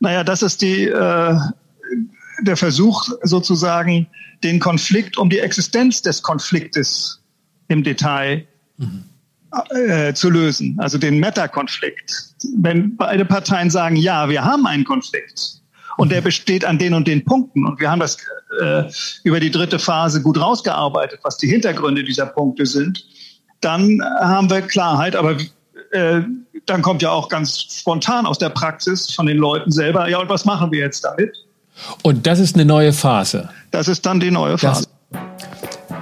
Naja, das ist die, äh, der Versuch sozusagen, den Konflikt um die Existenz des Konfliktes im Detail mhm. äh, zu lösen, also den Meta-Konflikt. Wenn beide Parteien sagen, ja, wir haben einen Konflikt und der besteht an den und den Punkten und wir haben das äh, über die dritte Phase gut rausgearbeitet, was die Hintergründe dieser Punkte sind, dann haben wir Klarheit, aber äh, dann kommt ja auch ganz spontan aus der Praxis von den Leuten selber, ja, und was machen wir jetzt damit? Und das ist eine neue Phase. Das ist dann die neue Phase. Das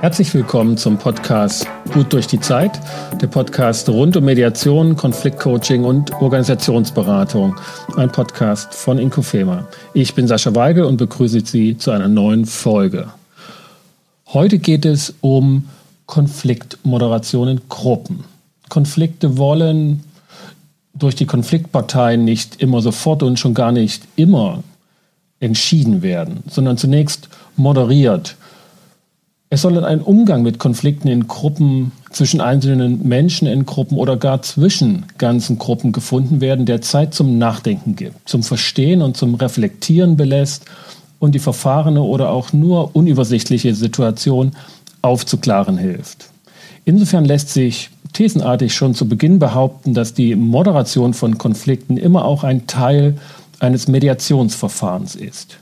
Herzlich willkommen zum Podcast Gut durch die Zeit, der Podcast rund um Mediation, Konfliktcoaching und Organisationsberatung. Ein Podcast von Inkofema. Ich bin Sascha Weigel und begrüße Sie zu einer neuen Folge. Heute geht es um Konfliktmoderation in Gruppen. Konflikte wollen durch die Konfliktparteien nicht immer sofort und schon gar nicht immer entschieden werden, sondern zunächst moderiert. Es soll ein Umgang mit Konflikten in Gruppen, zwischen einzelnen Menschen in Gruppen oder gar zwischen ganzen Gruppen gefunden werden, der Zeit zum Nachdenken gibt, zum Verstehen und zum Reflektieren belässt und die verfahrene oder auch nur unübersichtliche Situation aufzuklaren hilft. Insofern lässt sich thesenartig schon zu Beginn behaupten, dass die Moderation von Konflikten immer auch ein Teil eines Mediationsverfahrens ist.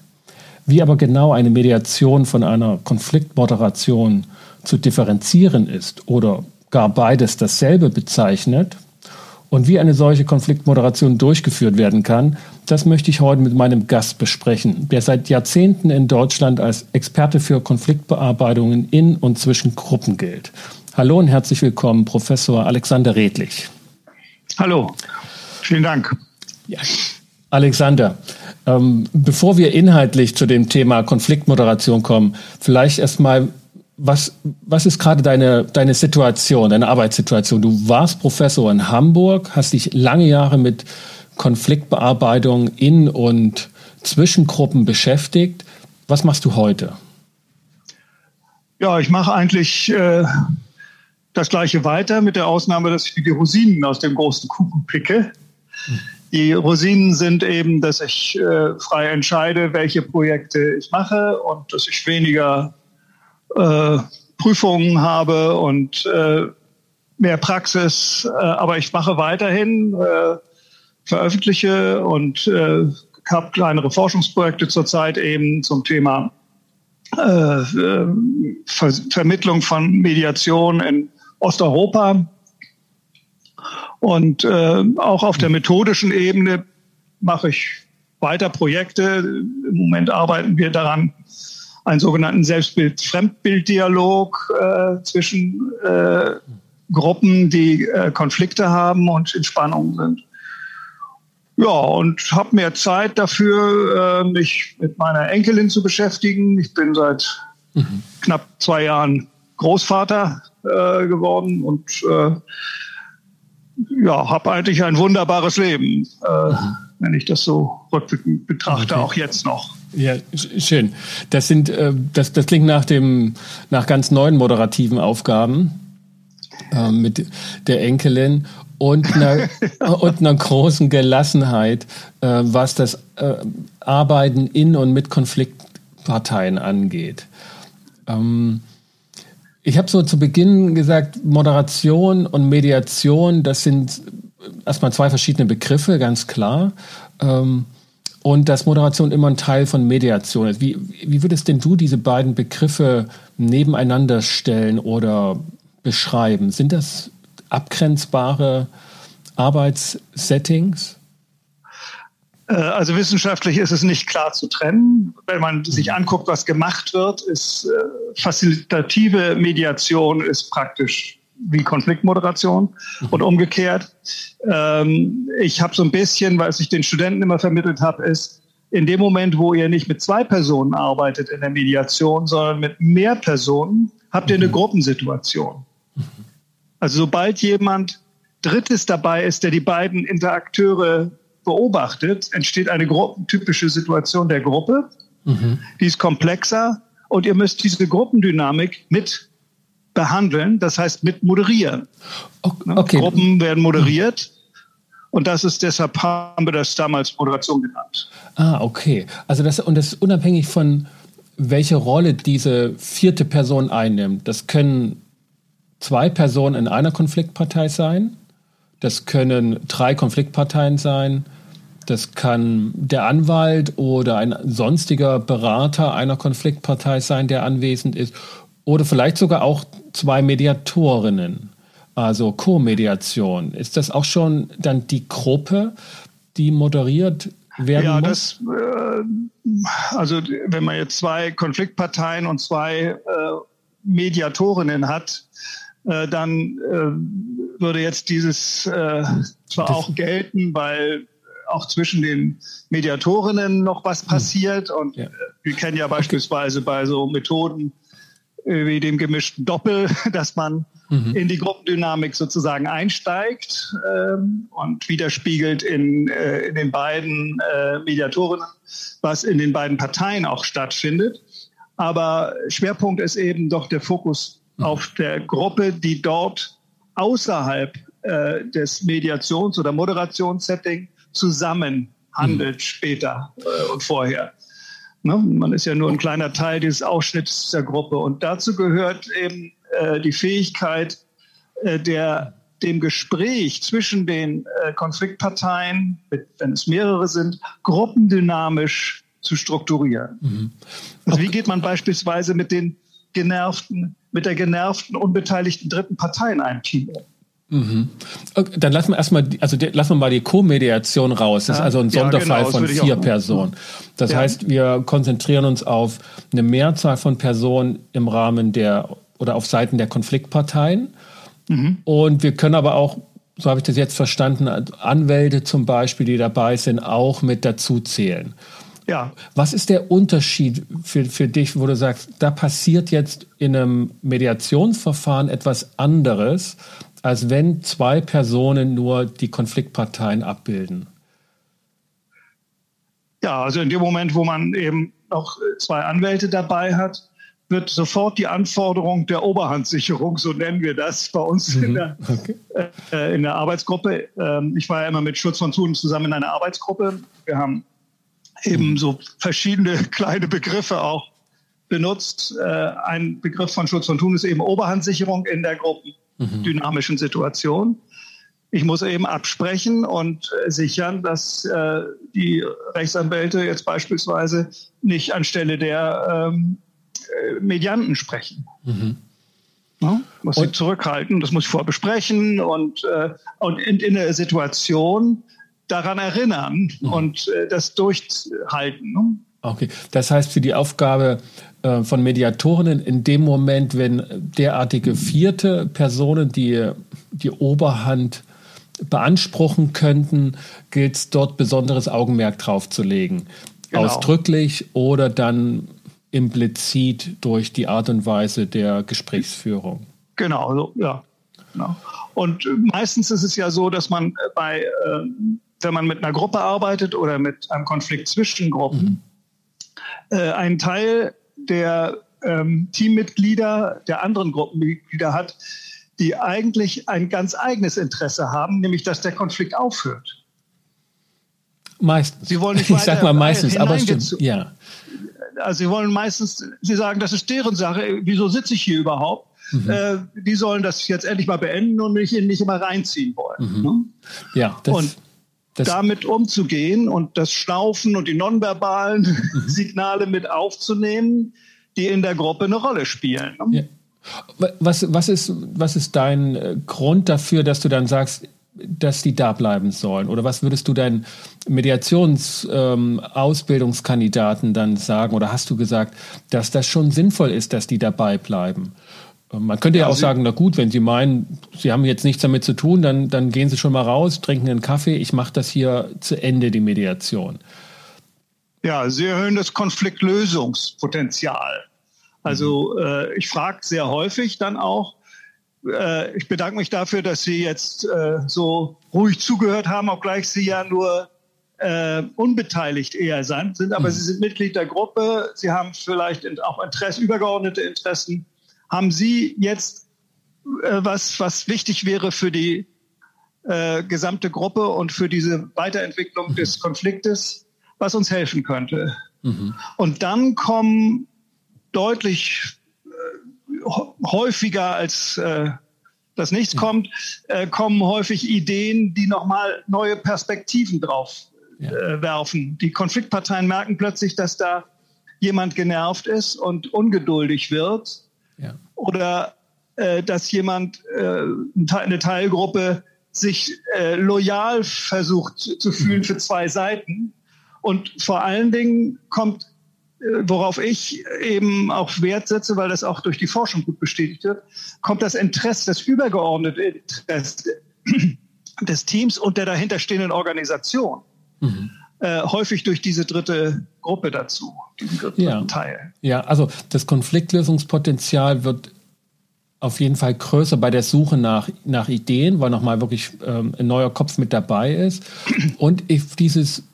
Wie aber genau eine Mediation von einer Konfliktmoderation zu differenzieren ist oder gar beides dasselbe bezeichnet und wie eine solche Konfliktmoderation durchgeführt werden kann, das möchte ich heute mit meinem Gast besprechen, der seit Jahrzehnten in Deutschland als Experte für Konfliktbearbeitungen in und zwischen Gruppen gilt. Hallo und herzlich willkommen, Professor Alexander Redlich. Hallo, vielen Dank. Ja. Alexander, ähm, bevor wir inhaltlich zu dem Thema Konfliktmoderation kommen, vielleicht erstmal, was, was ist gerade deine, deine Situation, deine Arbeitssituation? Du warst Professor in Hamburg, hast dich lange Jahre mit Konfliktbearbeitung in und zwischen Gruppen beschäftigt. Was machst du heute? Ja, ich mache eigentlich äh, das Gleiche weiter, mit der Ausnahme, dass ich die Rosinen aus dem großen Kuchen picke. Die Rosinen sind eben, dass ich äh, frei entscheide, welche Projekte ich mache und dass ich weniger äh, Prüfungen habe und äh, mehr Praxis. Äh, aber ich mache weiterhin, äh, veröffentliche und äh, habe kleinere Forschungsprojekte zurzeit eben zum Thema Ver Vermittlung von Mediation in Osteuropa und äh, auch auf der methodischen Ebene mache ich weiter Projekte. Im Moment arbeiten wir daran, einen sogenannten Selbstbild-Fremdbild-Dialog äh, zwischen äh, Gruppen, die äh, Konflikte haben und in Spannung sind. Ja, und habe mehr Zeit dafür, äh, mich mit meiner Enkelin zu beschäftigen. Ich bin seit mhm. knapp zwei Jahren Großvater äh, geworden und äh, ja, habe eigentlich ein wunderbares Leben, äh, wenn ich das so rückblickend betrachte, okay. auch jetzt noch. Ja, schön. Das sind, äh, das, das klingt nach dem, nach ganz neuen moderativen Aufgaben äh, mit der Enkelin und einer, und einer großen Gelassenheit, äh, was das Arbeiten in und mit Konfliktparteien angeht. Ähm, ich habe so zu Beginn gesagt, Moderation und Mediation, das sind erstmal zwei verschiedene Begriffe, ganz klar. Ähm, und dass Moderation immer ein Teil von Mediation ist. Wie, wie würdest denn du diese beiden Begriffe nebeneinander stellen oder beschreiben? Sind das abgrenzbare Arbeitssettings? Äh, also wissenschaftlich ist es nicht klar zu trennen. Wenn man sich anguckt, was gemacht wird, ist äh, facilitative Mediation ist praktisch wie Konfliktmoderation und umgekehrt. Ähm, ich habe so ein bisschen, was ich den Studenten immer vermittelt habe, ist, in dem Moment, wo ihr nicht mit zwei Personen arbeitet in der Mediation, sondern mit mehr Personen, habt ihr eine mhm. Gruppensituation. Also sobald jemand Drittes dabei ist, der die beiden Interakteure beobachtet, entsteht eine typische Situation der Gruppe. Mhm. Die ist komplexer und ihr müsst diese Gruppendynamik mit behandeln, das heißt mit moderieren. Okay. Gruppen werden moderiert. Und das ist deshalb haben wir das damals Moderation genannt. Ah, okay. Also das und das ist unabhängig von welche Rolle diese vierte Person einnimmt. Das können zwei Personen in einer Konfliktpartei sein. Das können drei Konfliktparteien sein. Das kann der Anwalt oder ein sonstiger Berater einer Konfliktpartei sein, der anwesend ist. Oder vielleicht sogar auch zwei Mediatorinnen, also Co-Mediation. Ist das auch schon dann die Gruppe, die moderiert werden ja, muss? Das, äh, also wenn man jetzt zwei Konfliktparteien und zwei äh, Mediatorinnen hat, äh, dann äh, würde jetzt dieses äh, zwar das auch gelten, weil auch zwischen den Mediatorinnen noch was hm. passiert. Und ja. wir kennen ja beispielsweise bei so Methoden wie dem gemischten Doppel, dass man mhm. in die Gruppendynamik sozusagen einsteigt ähm, und widerspiegelt in, äh, in den beiden äh, Mediatorinnen, was in den beiden Parteien auch stattfindet. Aber Schwerpunkt ist eben doch der Fokus mhm. auf der Gruppe, die dort außerhalb äh, des Mediations- oder Moderationssettings zusammen handelt mhm. später äh, und vorher. Ne? Man ist ja nur ein kleiner Teil dieses Ausschnitts der Gruppe. Und dazu gehört eben äh, die Fähigkeit äh, der dem Gespräch zwischen den äh, Konfliktparteien, wenn es mehrere sind, gruppendynamisch zu strukturieren. Mhm. Also wie geht man beispielsweise mit den genervten, mit der genervten, unbeteiligten dritten Partei in einem Team um? Mhm. Okay, dann lassen wir erstmal, also lassen wir mal die Co-Mediation raus. Das ist also ein Sonderfall ja, genau, von vier Personen. Das ja. heißt, wir konzentrieren uns auf eine Mehrzahl von Personen im Rahmen der oder auf Seiten der Konfliktparteien. Mhm. Und wir können aber auch, so habe ich das jetzt verstanden, Anwälte zum Beispiel, die dabei sind, auch mit dazu zählen. Ja. Was ist der Unterschied für, für dich, wo du sagst, da passiert jetzt in einem Mediationsverfahren etwas anderes, als wenn zwei Personen nur die Konfliktparteien abbilden? Ja, also in dem Moment, wo man eben noch zwei Anwälte dabei hat, wird sofort die Anforderung der Oberhandsicherung, so nennen wir das bei uns mhm. in, der, okay. äh, in der Arbeitsgruppe. Ähm, ich war ja immer mit Schutz von Tun zusammen in einer Arbeitsgruppe. Wir haben eben mhm. so verschiedene kleine Begriffe auch benutzt. Äh, ein Begriff von Schutz von Tun ist eben Oberhandsicherung in der Gruppe mhm. dynamischen Situation. Ich muss eben absprechen und sichern, dass äh, die Rechtsanwälte jetzt beispielsweise nicht anstelle der ähm, äh, Medianten sprechen. Mhm. Ja, muss und, sie zurückhalten, das muss ich vorbesprechen und, äh, und in, in der Situation daran erinnern mhm. und äh, das durchhalten. Ne? Okay, das heißt für die Aufgabe äh, von Mediatorinnen in dem Moment, wenn derartige vierte Personen die, die Oberhand beanspruchen könnten, gilt es dort besonderes Augenmerk drauf zu legen. Genau. Ausdrücklich oder dann implizit durch die Art und Weise der Gesprächsführung. Genau, so, ja. Genau. Und meistens ist es ja so, dass man bei, äh, wenn man mit einer Gruppe arbeitet oder mit einem Konflikt zwischen Gruppen, mhm. äh, einen Teil der ähm, Teammitglieder, der anderen Gruppenmitglieder hat, die eigentlich ein ganz eigenes Interesse haben, nämlich dass der Konflikt aufhört. Meistens. Sie wollen nicht ich sag mal meistens, aber stimmt. Ja. Also sie wollen meistens, sie sagen, das ist deren Sache. Wieso sitze ich hier überhaupt? Mhm. Äh, die sollen das jetzt endlich mal beenden und mich nicht immer reinziehen wollen. Mhm. Ne? Ja. Das, und das damit umzugehen und das Schnaufen und die nonverbalen mhm. Signale mit aufzunehmen, die in der Gruppe eine Rolle spielen. Ja. Was, was, ist, was ist dein äh, Grund dafür, dass du dann sagst, dass die da bleiben sollen? Oder was würdest du deinen Mediationsausbildungskandidaten ähm, dann sagen? Oder hast du gesagt, dass das schon sinnvoll ist, dass die dabei bleiben? Man könnte ja, ja auch sagen, na gut, wenn Sie meinen, Sie haben jetzt nichts damit zu tun, dann, dann gehen Sie schon mal raus, trinken einen Kaffee. Ich mache das hier zu Ende, die Mediation. Ja, Sie erhöhen das Konfliktlösungspotenzial. Also äh, ich frage sehr häufig dann auch, äh, ich bedanke mich dafür, dass Sie jetzt äh, so ruhig zugehört haben, obgleich Sie ja nur äh, unbeteiligt eher sind, aber mhm. Sie sind Mitglied der Gruppe, Sie haben vielleicht auch Interesse, übergeordnete Interessen haben Sie jetzt äh, was, was wichtig wäre für die äh, gesamte Gruppe und für diese Weiterentwicklung mhm. des Konfliktes, was uns helfen könnte. Mhm. Und dann kommen deutlich äh, häufiger als äh, das nichts ja. kommt, äh, kommen häufig Ideen, die nochmal neue Perspektiven drauf ja. äh, werfen. Die Konfliktparteien merken plötzlich, dass da jemand genervt ist und ungeduldig wird. Ja. Oder äh, dass jemand, äh, eine Teilgruppe sich äh, loyal versucht zu fühlen mhm. für zwei Seiten. Und vor allen Dingen kommt, äh, worauf ich eben auch Wert setze, weil das auch durch die Forschung gut bestätigt wird, kommt das Interesse, das übergeordnete Interesse des Teams und der dahinterstehenden Organisation. Mhm. Äh, häufig durch diese dritte Gruppe dazu, diesen dritten ja. Teil. Ja, also das Konfliktlösungspotenzial wird auf jeden Fall größer bei der Suche nach, nach Ideen, weil nochmal wirklich ähm, ein neuer Kopf mit dabei ist. Und dieses,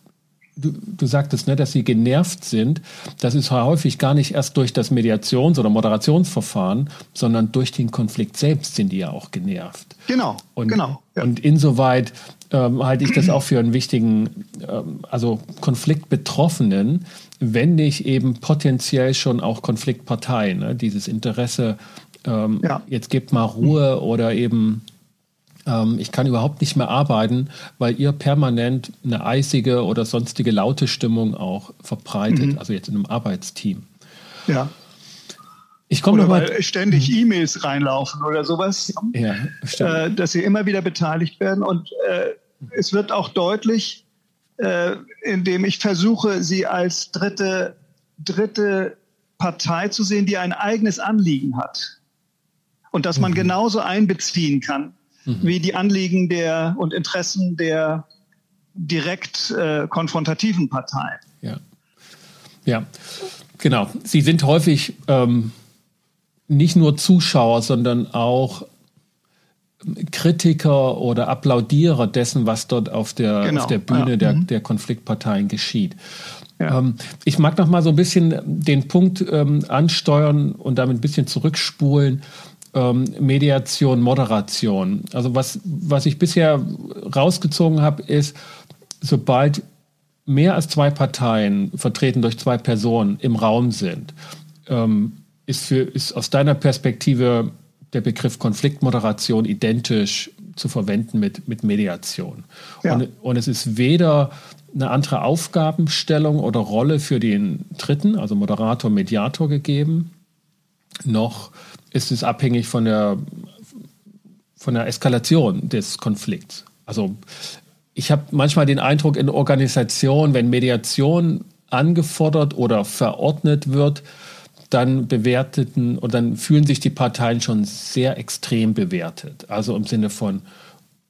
du, du sagtest, ne, dass sie genervt sind, das ist häufig gar nicht erst durch das Mediations- oder Moderationsverfahren, sondern durch den Konflikt selbst sind die ja auch genervt. Genau, und, genau. Ja. Und insoweit ähm, halte ich das auch für einen wichtigen, ähm, also Konfliktbetroffenen, wenn nicht eben potenziell schon auch Konfliktparteien, ne, dieses Interesse ähm, ja. jetzt gebt mal Ruhe oder eben ähm, ich kann überhaupt nicht mehr arbeiten, weil ihr permanent eine eisige oder sonstige laute Stimmung auch verbreitet, mhm. also jetzt in einem Arbeitsteam. Ja. Ich komme mal ständig mhm. E-Mails reinlaufen oder sowas, ja, äh, dass sie immer wieder beteiligt werden und äh, es wird auch deutlich, äh, indem ich versuche, sie als dritte dritte Partei zu sehen, die ein eigenes Anliegen hat und dass man mhm. genauso einbeziehen kann mhm. wie die Anliegen der und Interessen der direkt äh, konfrontativen Parteien. Ja. ja, genau. Sie sind häufig ähm, nicht nur Zuschauer, sondern auch Kritiker oder Applaudierer dessen, was dort auf der, genau. auf der Bühne ja. der, mhm. der Konfliktparteien geschieht. Ja. Ähm, ich mag noch mal so ein bisschen den Punkt ähm, ansteuern und damit ein bisschen zurückspulen ähm, Mediation, Moderation. Also was, was ich bisher rausgezogen habe, ist, sobald mehr als zwei Parteien, vertreten durch zwei Personen, im Raum sind, ähm, ist, für, ist aus deiner Perspektive der Begriff Konfliktmoderation identisch zu verwenden mit, mit Mediation. Ja. Und, und es ist weder eine andere Aufgabenstellung oder Rolle für den Dritten, also Moderator, Mediator gegeben, noch ist es abhängig von der, von der Eskalation des Konflikts. Also ich habe manchmal den Eindruck in Organisationen, wenn Mediation angefordert oder verordnet wird, dann bewerteten und dann fühlen sich die Parteien schon sehr extrem bewertet. Also im Sinne von,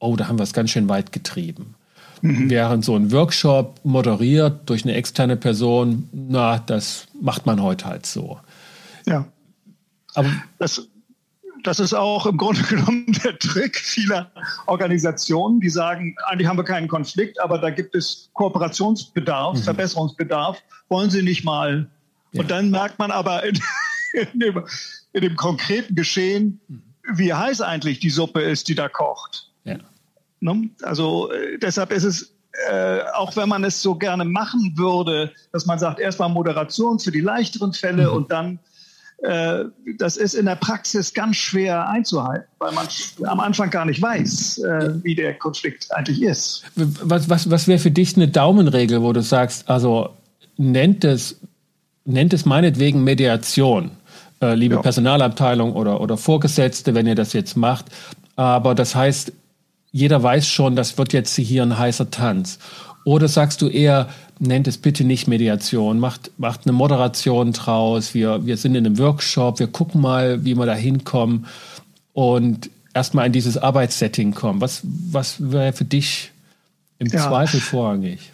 oh, da haben wir es ganz schön weit getrieben. Mhm. Während so ein Workshop moderiert durch eine externe Person, na, das macht man heute halt so. Ja. Aber das, das ist auch im Grunde genommen der Trick vieler Organisationen, die sagen, eigentlich haben wir keinen Konflikt, aber da gibt es Kooperationsbedarf, mhm. Verbesserungsbedarf. Wollen Sie nicht mal? Ja. Und dann merkt man aber in, in, dem, in, dem, konkreten Geschehen, wie heiß eigentlich die Suppe ist, die da kocht. Ja. Ne? Also äh, deshalb ist es äh, auch wenn man es so gerne machen würde, dass man sagt, erstmal Moderation für die leichteren Fälle mhm. und dann äh, das ist in der Praxis ganz schwer einzuhalten, weil man am Anfang gar nicht weiß, äh, wie der Konflikt eigentlich ist. Was, was, was wäre für dich eine Daumenregel, wo du sagst, also nennt es, nennt es meinetwegen Mediation, äh, liebe ja. Personalabteilung oder, oder Vorgesetzte, wenn ihr das jetzt macht. Aber das heißt, jeder weiß schon, das wird jetzt hier ein heißer Tanz. Oder sagst du eher, nennt es bitte nicht Mediation, macht, macht eine Moderation draus, wir, wir sind in einem Workshop, wir gucken mal, wie wir da hinkommen und erstmal in dieses Arbeitssetting kommen. Was, was wäre für dich im ja. Zweifel vorrangig?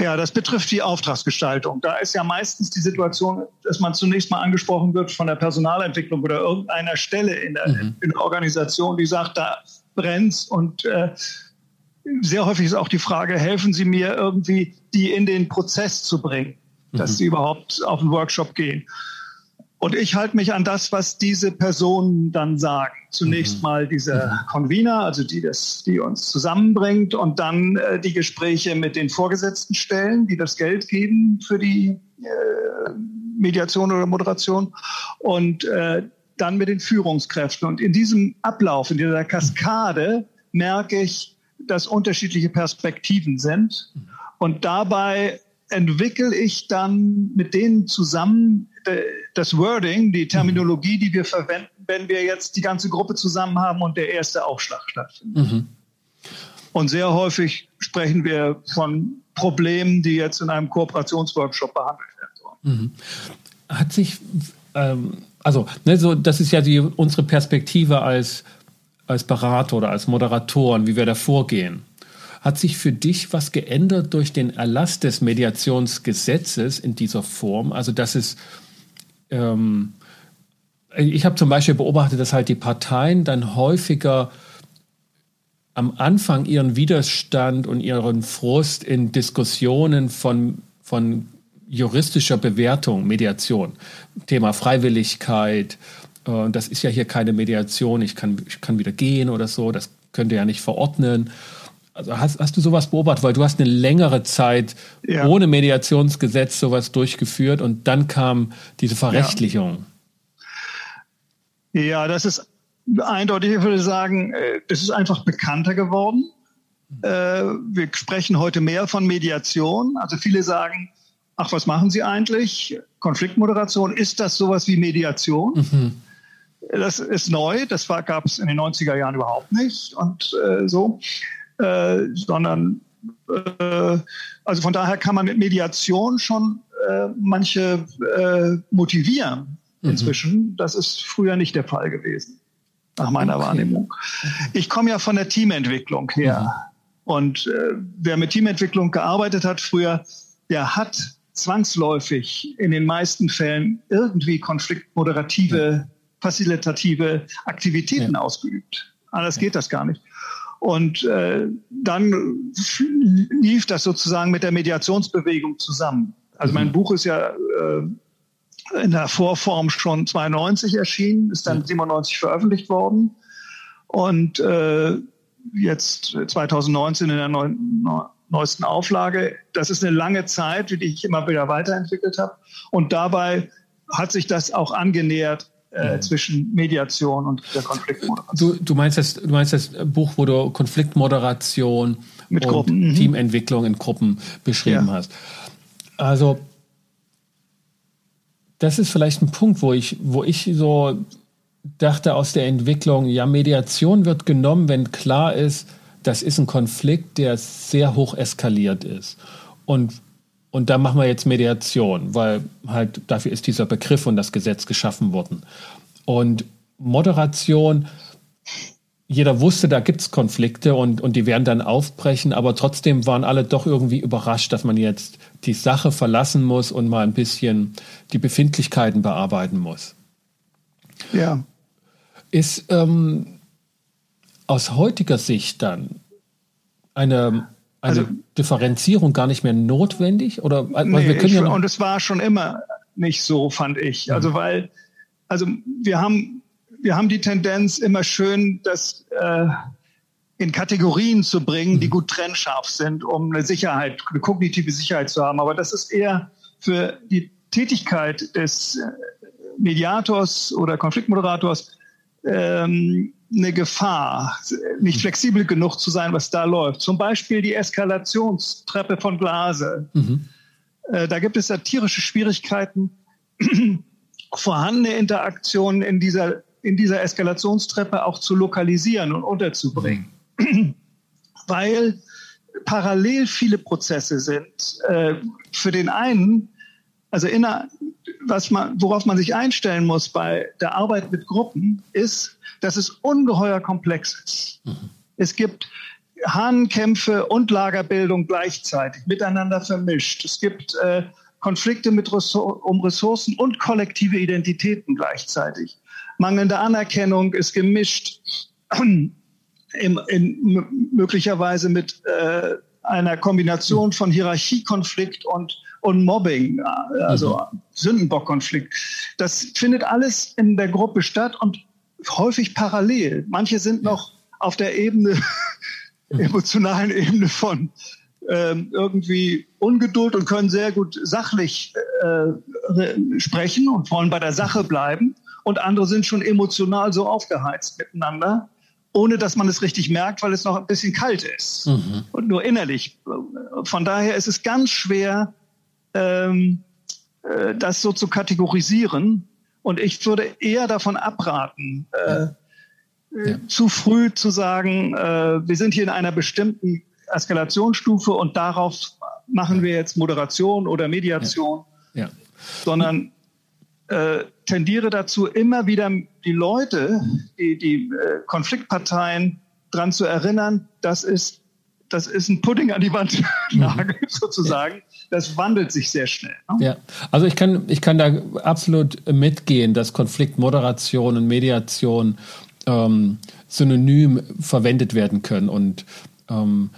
Ja, das betrifft die Auftragsgestaltung. Da ist ja meistens die Situation, dass man zunächst mal angesprochen wird von der Personalentwicklung oder irgendeiner Stelle in der, mhm. in der Organisation, die sagt, da brennt und äh, sehr häufig ist auch die Frage, helfen Sie mir irgendwie, die in den Prozess zu bringen, dass mhm. sie überhaupt auf den Workshop gehen. Und ich halte mich an das, was diese Personen dann sagen. Zunächst mhm. mal dieser mhm. Convener, also die, das, die uns zusammenbringt, und dann äh, die Gespräche mit den Vorgesetzten stellen, die das Geld geben für die äh, Mediation oder Moderation. Und äh, dann mit den Führungskräften. Und in diesem Ablauf, in dieser Kaskade, merke ich, dass unterschiedliche Perspektiven sind. Und dabei entwickle ich dann mit denen zusammen äh, das Wording, die Terminologie, die wir verwenden, wenn wir jetzt die ganze Gruppe zusammen haben und der erste Aufschlag stattfindet. Mhm. Und sehr häufig sprechen wir von Problemen, die jetzt in einem Kooperationsworkshop behandelt werden sollen. Mhm. Hat sich ähm also, ne, so, das ist ja die, unsere Perspektive als, als Berater oder als Moderatoren, wie wir da vorgehen. Hat sich für dich was geändert durch den Erlass des Mediationsgesetzes in dieser Form? Also, dass es, ähm, ich habe zum Beispiel beobachtet, dass halt die Parteien dann häufiger am Anfang ihren Widerstand und ihren Frust in Diskussionen von, von juristischer Bewertung, Mediation. Thema Freiwilligkeit, äh, das ist ja hier keine Mediation, ich kann, ich kann wieder gehen oder so, das könnt ihr ja nicht verordnen. Also hast, hast du sowas beobachtet, weil du hast eine längere Zeit ja. ohne Mediationsgesetz sowas durchgeführt und dann kam diese Verrechtlichung. Ja, ja das ist eindeutig, ich würde sagen, es äh, ist einfach bekannter geworden. Äh, wir sprechen heute mehr von Mediation. Also viele sagen, ach, was machen Sie eigentlich? Konfliktmoderation, ist das sowas wie Mediation? Mhm. Das ist neu, das gab es in den 90er Jahren überhaupt nicht und äh, so, äh, sondern äh, also von daher kann man mit Mediation schon äh, manche äh, motivieren mhm. inzwischen. Mhm. Das ist früher nicht der Fall gewesen, nach meiner okay. Wahrnehmung. Ich komme ja von der Teamentwicklung her. Mhm. Und äh, wer mit Teamentwicklung gearbeitet hat früher, der hat zwangsläufig in den meisten Fällen irgendwie konfliktmoderative, ja. Facilitative Aktivitäten ja. ausgeübt. Anders ja. geht das gar nicht. Und äh, dann lief das sozusagen mit der Mediationsbewegung zusammen. Also mhm. mein Buch ist ja äh, in der Vorform schon 92 erschienen, ist dann ja. 97 veröffentlicht worden. Und äh, jetzt 2019 in der neuen, neuesten Auflage. Das ist eine lange Zeit, die ich immer wieder weiterentwickelt habe. Und dabei hat sich das auch angenähert äh, mhm. zwischen Mediation und der Konfliktmoderation. Du, du, meinst das, du meinst das Buch, wo du Konfliktmoderation Mit und Gruppen. Mhm. Teamentwicklung in Gruppen beschrieben ja. hast. Also das ist vielleicht ein Punkt, wo ich, wo ich so dachte aus der Entwicklung, ja, Mediation wird genommen, wenn klar ist, das ist ein Konflikt, der sehr hoch eskaliert ist. Und, und da machen wir jetzt Mediation, weil halt dafür ist dieser Begriff und das Gesetz geschaffen worden. Und Moderation, jeder wusste, da gibt es Konflikte und, und die werden dann aufbrechen, aber trotzdem waren alle doch irgendwie überrascht, dass man jetzt die Sache verlassen muss und mal ein bisschen die Befindlichkeiten bearbeiten muss. Ja. Ist, ähm, aus heutiger Sicht dann eine, eine also, Differenzierung gar nicht mehr notwendig? Oder nee, wir können ja und es war schon immer nicht so, fand ich. Also mhm. weil, also wir haben, wir haben die Tendenz immer schön, das äh, in Kategorien zu bringen, die mhm. gut trennscharf sind, um eine Sicherheit, eine kognitive Sicherheit zu haben. Aber das ist eher für die Tätigkeit des äh, Mediators oder Konfliktmoderators ähm, eine Gefahr, nicht flexibel genug zu sein, was da läuft. Zum Beispiel die Eskalationstreppe von Glase. Mhm. Äh, da gibt es ja tierische Schwierigkeiten, vorhandene Interaktionen in dieser, in dieser Eskalationstreppe auch zu lokalisieren und unterzubringen. Mhm. Weil parallel viele Prozesse sind. Äh, für den einen, also inner, was man, worauf man sich einstellen muss bei der Arbeit mit Gruppen, ist, dass es ungeheuer komplex ist. Mhm. Es gibt Hahnkämpfe und Lagerbildung gleichzeitig miteinander vermischt. Es gibt äh, Konflikte mit Ressor um Ressourcen und kollektive Identitäten gleichzeitig. Mangelnde Anerkennung ist gemischt, in, in, möglicherweise mit äh, einer Kombination von Hierarchiekonflikt und und Mobbing, also mhm. Sündenbockkonflikt. Das findet alles in der Gruppe statt und häufig parallel. Manche sind noch auf der Ebene, emotionalen Ebene von ähm, irgendwie Ungeduld und können sehr gut sachlich äh, sprechen und wollen bei der Sache bleiben. Und andere sind schon emotional so aufgeheizt miteinander, ohne dass man es richtig merkt, weil es noch ein bisschen kalt ist mhm. und nur innerlich. Von daher ist es ganz schwer, ähm, äh, das so zu kategorisieren. Und ich würde eher davon abraten, äh, ja. zu früh zu sagen, äh, wir sind hier in einer bestimmten Eskalationsstufe und darauf machen wir jetzt Moderation oder Mediation, ja. Ja. sondern äh, tendiere dazu, immer wieder die Leute, die, die äh, Konfliktparteien daran zu erinnern, das ist, das ist ein Pudding an die Wand nageln, mhm. sozusagen. Das wandelt sich sehr schnell. Ne? Ja, also ich kann, ich kann da absolut mitgehen, dass Konfliktmoderation und Mediation ähm, synonym verwendet werden können und ähm,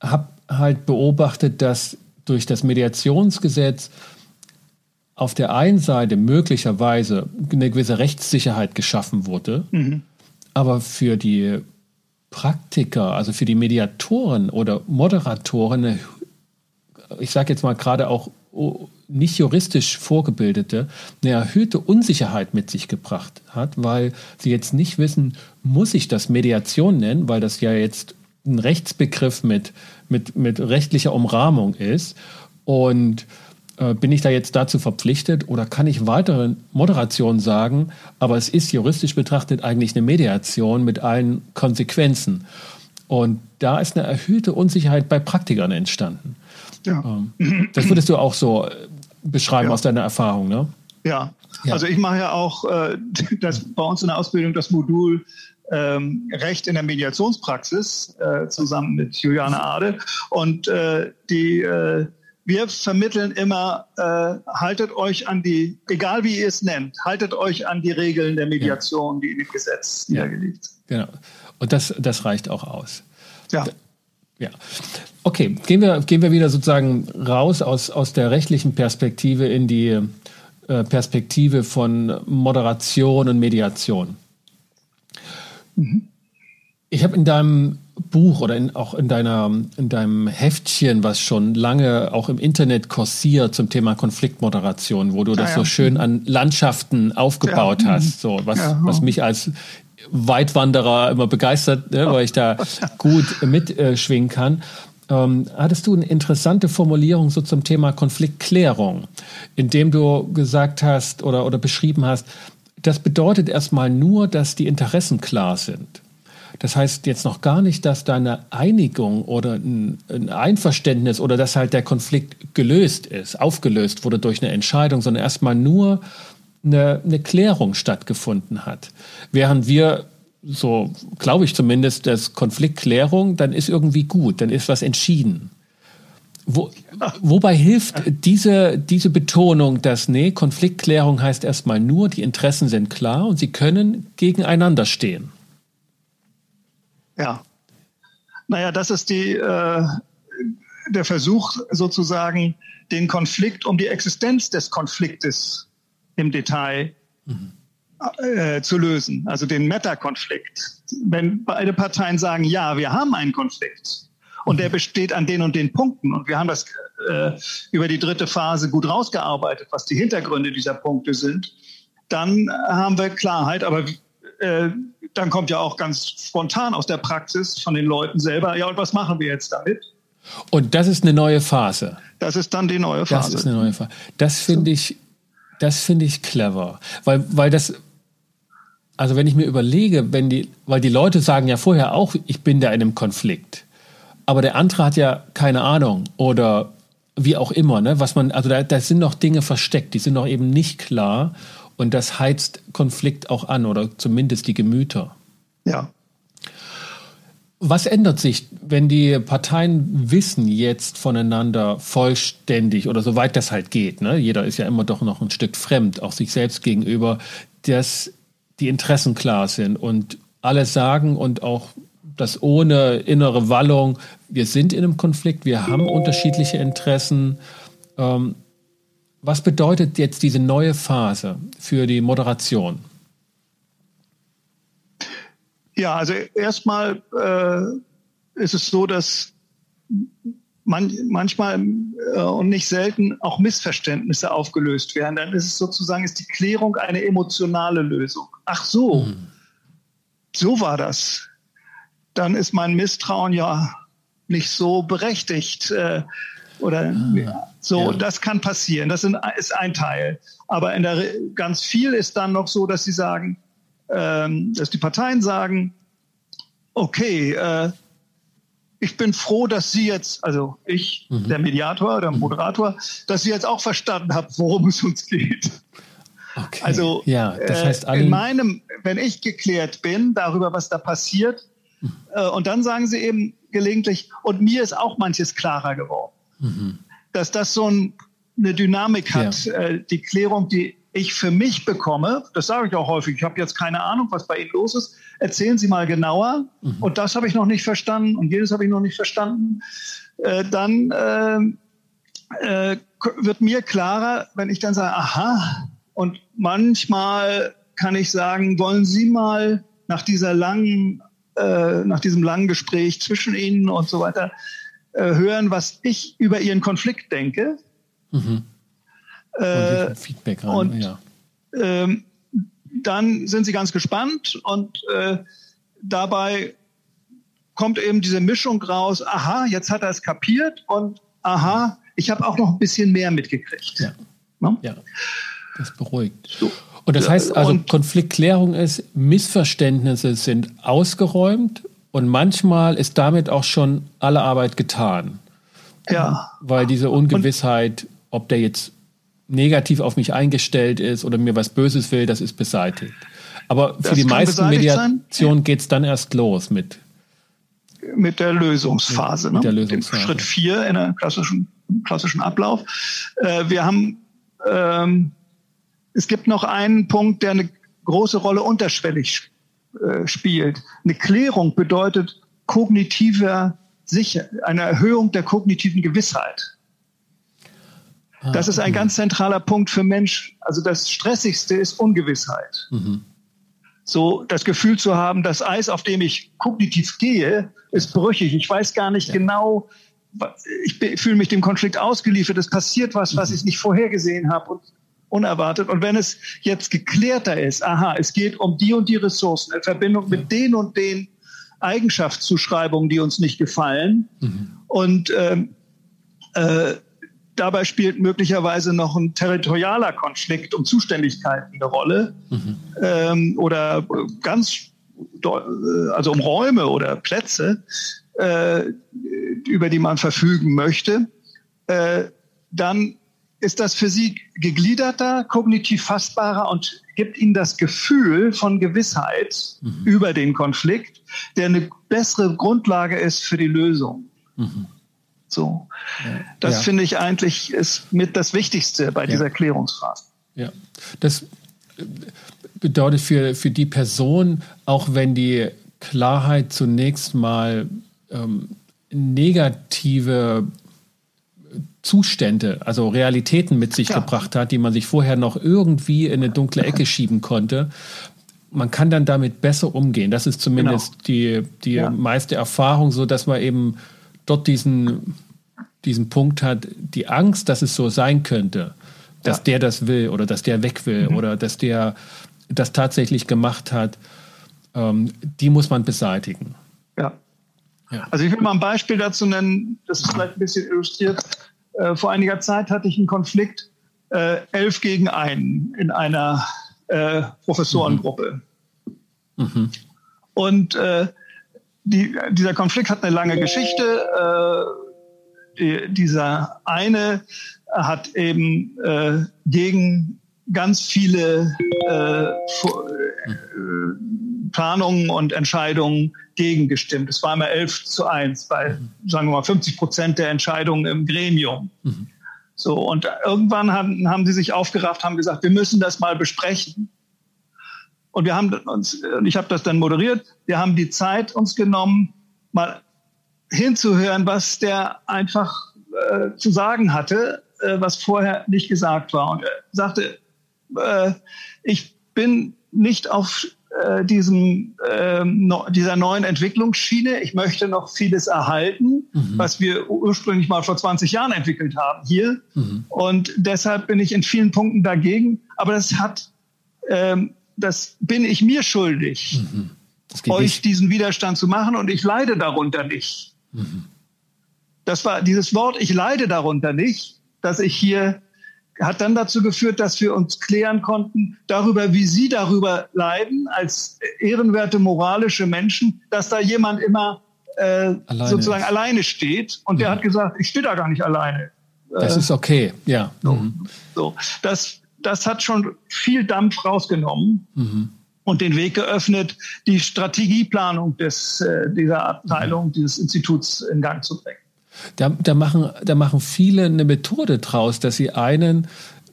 habe halt beobachtet, dass durch das Mediationsgesetz auf der einen Seite möglicherweise eine gewisse Rechtssicherheit geschaffen wurde, mhm. aber für die Praktiker, also für die Mediatoren oder Moderatoren, ich sage jetzt mal gerade auch nicht juristisch Vorgebildete, eine erhöhte Unsicherheit mit sich gebracht hat, weil sie jetzt nicht wissen, muss ich das Mediation nennen, weil das ja jetzt ein Rechtsbegriff mit, mit, mit rechtlicher Umrahmung ist. Und äh, bin ich da jetzt dazu verpflichtet oder kann ich weitere Moderation sagen, aber es ist juristisch betrachtet eigentlich eine Mediation mit allen Konsequenzen. Und da ist eine erhöhte Unsicherheit bei Praktikern entstanden. Ja. Ähm, das würdest du auch so äh, beschreiben ja. aus deiner Erfahrung, ne? Ja. ja. also ich mache ja auch äh, das, bei uns in der Ausbildung das Modul ähm, Recht in der Mediationspraxis äh, zusammen mit Juliane Ade. Und äh, die äh, wir vermitteln immer, äh, haltet euch an die, egal wie ihr es nennt, haltet euch an die Regeln der Mediation, ja. die in dem Gesetz niedergelegt sind. Genau. Und das, das reicht auch aus. Ja. Ja. Okay, gehen wir, gehen wir wieder sozusagen raus aus, aus der rechtlichen Perspektive in die äh, Perspektive von Moderation und Mediation. Mhm. Ich habe in deinem Buch oder in, auch in, deiner, in deinem Heftchen, was schon lange auch im Internet kursiert zum Thema Konfliktmoderation, wo du das ja, so schön an Landschaften aufgebaut ja. hast, so was, was mich als Weitwanderer immer begeistert, ne, weil ich da gut mitschwingen äh, kann. Ähm, hattest du eine interessante Formulierung so zum Thema Konfliktklärung, indem du gesagt hast oder, oder beschrieben hast, das bedeutet erstmal nur, dass die Interessen klar sind. Das heißt jetzt noch gar nicht, dass da eine Einigung oder ein, ein, Einverständnis oder dass halt der Konflikt gelöst ist, aufgelöst wurde durch eine Entscheidung, sondern erstmal nur eine, eine Klärung stattgefunden hat. Während wir so glaube ich zumindest, dass Konfliktklärung, dann ist irgendwie gut, dann ist was entschieden. Wo, wobei hilft diese, diese Betonung, dass nee, Konfliktklärung heißt erstmal nur, die Interessen sind klar und sie können gegeneinander stehen. Ja. Naja, das ist die, äh, der Versuch sozusagen, den Konflikt um die Existenz des Konfliktes im Detail mhm. äh, zu lösen, also den Meta-Konflikt. Wenn beide Parteien sagen, ja, wir haben einen Konflikt und mhm. der besteht an den und den Punkten und wir haben das äh, über die dritte Phase gut rausgearbeitet, was die Hintergründe dieser Punkte sind, dann haben wir Klarheit, aber äh, dann kommt ja auch ganz spontan aus der Praxis von den Leuten selber, ja, und was machen wir jetzt damit? Und das ist eine neue Phase. Das ist dann die neue Phase. Das ist eine neue Phase. Das finde ich, das finde ich clever, weil, weil das, also wenn ich mir überlege, wenn die, weil die Leute sagen ja vorher auch, ich bin da in einem Konflikt, aber der andere hat ja keine Ahnung oder wie auch immer, ne, was man, also da, da sind noch Dinge versteckt, die sind noch eben nicht klar und das heizt Konflikt auch an oder zumindest die Gemüter. Ja. Was ändert sich, wenn die Parteien wissen jetzt voneinander vollständig oder soweit das halt geht? Ne? Jeder ist ja immer doch noch ein Stück fremd, auch sich selbst gegenüber, dass die Interessen klar sind und alle sagen und auch das ohne innere Wallung, wir sind in einem Konflikt, wir haben unterschiedliche Interessen Ähm, was bedeutet jetzt diese neue Phase für die Moderation? Ja, also erstmal äh, ist es so, dass man, manchmal äh, und nicht selten auch Missverständnisse aufgelöst werden. Dann ist es sozusagen ist die Klärung eine emotionale Lösung. Ach so, mhm. so war das. Dann ist mein Misstrauen ja nicht so berechtigt. Äh, oder ah, so, ja. das kann passieren. Das ist ein Teil. Aber in der, ganz viel ist dann noch so, dass sie sagen, ähm, dass die Parteien sagen, okay, äh, ich bin froh, dass Sie jetzt, also ich, mhm. der Mediator, der mhm. Moderator, dass Sie jetzt auch verstanden haben, worum es uns geht. Okay. Also ja, das heißt äh, in meinem, wenn ich geklärt bin darüber, was da passiert, mhm. äh, und dann sagen Sie eben gelegentlich, und mir ist auch manches klarer geworden, mhm. dass das so ein, eine Dynamik hat, ja. äh, die Klärung, die ich für mich bekomme, das sage ich auch häufig, ich habe jetzt keine Ahnung, was bei Ihnen los ist, erzählen Sie mal genauer mhm. und das habe ich noch nicht verstanden und jedes habe ich noch nicht verstanden, äh, dann äh, äh, wird mir klarer, wenn ich dann sage, aha, und manchmal kann ich sagen, wollen Sie mal nach dieser langen, äh, nach diesem langen Gespräch zwischen Ihnen und so weiter äh, hören, was ich über Ihren Konflikt denke. Mhm. Äh, Feedback rein, und ja. ähm, dann sind sie ganz gespannt und äh, dabei kommt eben diese Mischung raus, aha, jetzt hat er es kapiert und aha, ich habe auch noch ein bisschen mehr mitgekriegt. Ja, no? ja. das beruhigt. So. Und das heißt also, und, Konfliktklärung ist, Missverständnisse sind ausgeräumt und manchmal ist damit auch schon alle Arbeit getan. Ja. Weil diese Ungewissheit, ob der jetzt negativ auf mich eingestellt ist oder mir was Böses will, das ist beseitigt. Aber für das die meisten Mediationen geht es dann erst los mit mit der Lösungsphase, mit, ne? mit der Lösungsphase. Schritt vier in einem klassischen, klassischen Ablauf. Äh, wir haben, ähm, es gibt noch einen Punkt, der eine große Rolle unterschwellig äh, spielt. Eine Klärung bedeutet kognitive Sicher, eine Erhöhung der kognitiven Gewissheit. Ah, das ist ein ganz zentraler Punkt für Mensch. Also das Stressigste ist Ungewissheit. Mhm. So das Gefühl zu haben, das Eis, auf dem ich kognitiv gehe, ist brüchig. Ich weiß gar nicht ja. genau, ich fühle mich dem Konflikt ausgeliefert. Es passiert was, was mhm. ich nicht vorhergesehen habe und unerwartet. Und wenn es jetzt geklärter ist, aha, es geht um die und die Ressourcen in Verbindung mit den und den Eigenschaftszuschreibungen, die uns nicht gefallen. Mhm. Und ähm, äh, Dabei spielt möglicherweise noch ein territorialer Konflikt um Zuständigkeiten eine Rolle mhm. ähm, oder ganz, also um Räume oder Plätze, äh, über die man verfügen möchte. Äh, dann ist das für Sie gegliederter, kognitiv fassbarer und gibt Ihnen das Gefühl von Gewissheit mhm. über den Konflikt, der eine bessere Grundlage ist für die Lösung. Mhm. So. Das ja. finde ich eigentlich ist mit das Wichtigste bei ja. dieser Klärungsphase. Ja. Das bedeutet für, für die Person, auch wenn die Klarheit zunächst mal ähm, negative Zustände, also Realitäten mit sich ja. gebracht hat, die man sich vorher noch irgendwie in eine dunkle Ecke schieben konnte. Man kann dann damit besser umgehen. Das ist zumindest genau. die, die ja. meiste Erfahrung, so dass man eben dort diesen, diesen Punkt hat, die Angst, dass es so sein könnte, dass ja. der das will oder dass der weg will mhm. oder dass der das tatsächlich gemacht hat, ähm, die muss man beseitigen. Ja. ja. Also ich will mal ein Beispiel dazu nennen, das ist vielleicht ein bisschen illustriert. Äh, vor einiger Zeit hatte ich einen Konflikt, äh, elf gegen einen in einer äh, Professorengruppe. Mhm. Mhm. Und äh, die, dieser Konflikt hat eine lange Geschichte. Äh, dieser eine hat eben äh, gegen ganz viele äh, äh, Planungen und Entscheidungen gegengestimmt. Es war immer 11 zu 1 bei, sagen wir mal, 50 Prozent der Entscheidungen im Gremium. Mhm. So, und irgendwann haben, haben sie sich aufgerafft, haben gesagt, wir müssen das mal besprechen. Und wir haben uns, und ich habe das dann moderiert, wir haben die Zeit uns genommen, mal hinzuhören, was der einfach äh, zu sagen hatte, äh, was vorher nicht gesagt war. Und er sagte, äh, ich bin nicht auf äh, diesem, äh, no, dieser neuen Entwicklungsschiene. Ich möchte noch vieles erhalten, mhm. was wir ursprünglich mal vor 20 Jahren entwickelt haben hier. Mhm. Und deshalb bin ich in vielen Punkten dagegen. Aber das hat, ähm, das bin ich mir schuldig, mhm. euch nicht. diesen Widerstand zu machen. Und ich leide darunter nicht. Mhm. Das war dieses Wort, ich leide darunter nicht, dass ich hier hat dann dazu geführt, dass wir uns klären konnten darüber, wie Sie darüber leiden, als ehrenwerte moralische Menschen, dass da jemand immer äh, alleine. sozusagen alleine steht. Und der mhm. hat gesagt, ich stehe da gar nicht alleine. Das äh, ist okay, ja. So, mhm. so. Das, das hat schon viel Dampf rausgenommen. Mhm. Und den Weg geöffnet, die Strategieplanung des, äh, dieser Abteilung, mhm. dieses Instituts in Gang zu bringen. Da, da, machen, da machen viele eine Methode draus, dass sie einen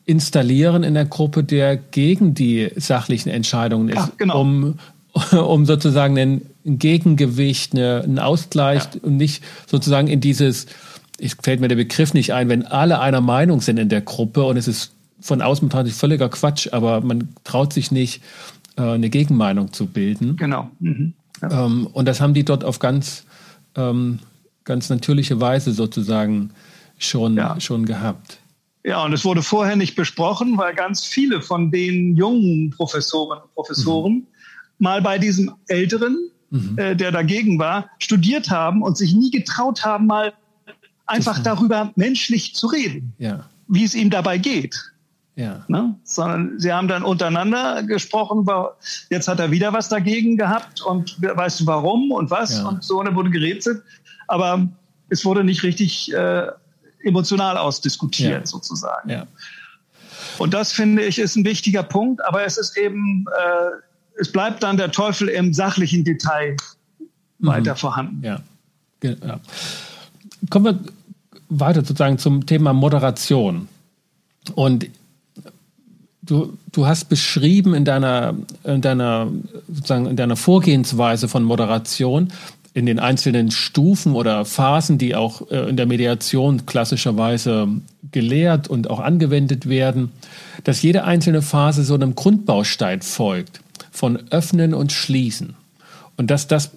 installieren in der Gruppe, der gegen die sachlichen Entscheidungen ist, ja, genau. um, um sozusagen ein Gegengewicht, eine, einen Ausgleich ja. und nicht sozusagen in dieses, ich fällt mir der Begriff nicht ein, wenn alle einer Meinung sind in der Gruppe und es ist von außen betrachtet völliger Quatsch, aber man traut sich nicht, äh, eine Gegenmeinung zu bilden. Genau. Mhm. Ja. Ähm, und das haben die dort auf ganz ähm, ganz natürliche Weise sozusagen schon, ja. schon gehabt. Ja, und es wurde vorher nicht besprochen, weil ganz viele von den jungen Professoren Professoren mhm. mal bei diesem Älteren, mhm. äh, der dagegen war, studiert haben und sich nie getraut haben, mal einfach darüber menschlich zu reden, ja. wie es ihm dabei geht. Ja. Ne? Sondern sie haben dann untereinander gesprochen, jetzt hat er wieder was dagegen gehabt und weißt du warum und was ja. und so, und dann wurde gerätselt aber es wurde nicht richtig äh, emotional ausdiskutiert ja. sozusagen. Ja. Und das finde ich ist ein wichtiger Punkt, aber es ist eben, äh, es bleibt dann der Teufel im sachlichen Detail mhm. weiter vorhanden. Ja. ja. Kommen wir weiter sozusagen zum Thema Moderation. Und du, du hast beschrieben in deiner, in deiner, sozusagen in deiner Vorgehensweise von Moderation, in den einzelnen Stufen oder Phasen, die auch äh, in der Mediation klassischerweise gelehrt und auch angewendet werden, dass jede einzelne Phase so einem Grundbaustein folgt von Öffnen und Schließen. Und dass das,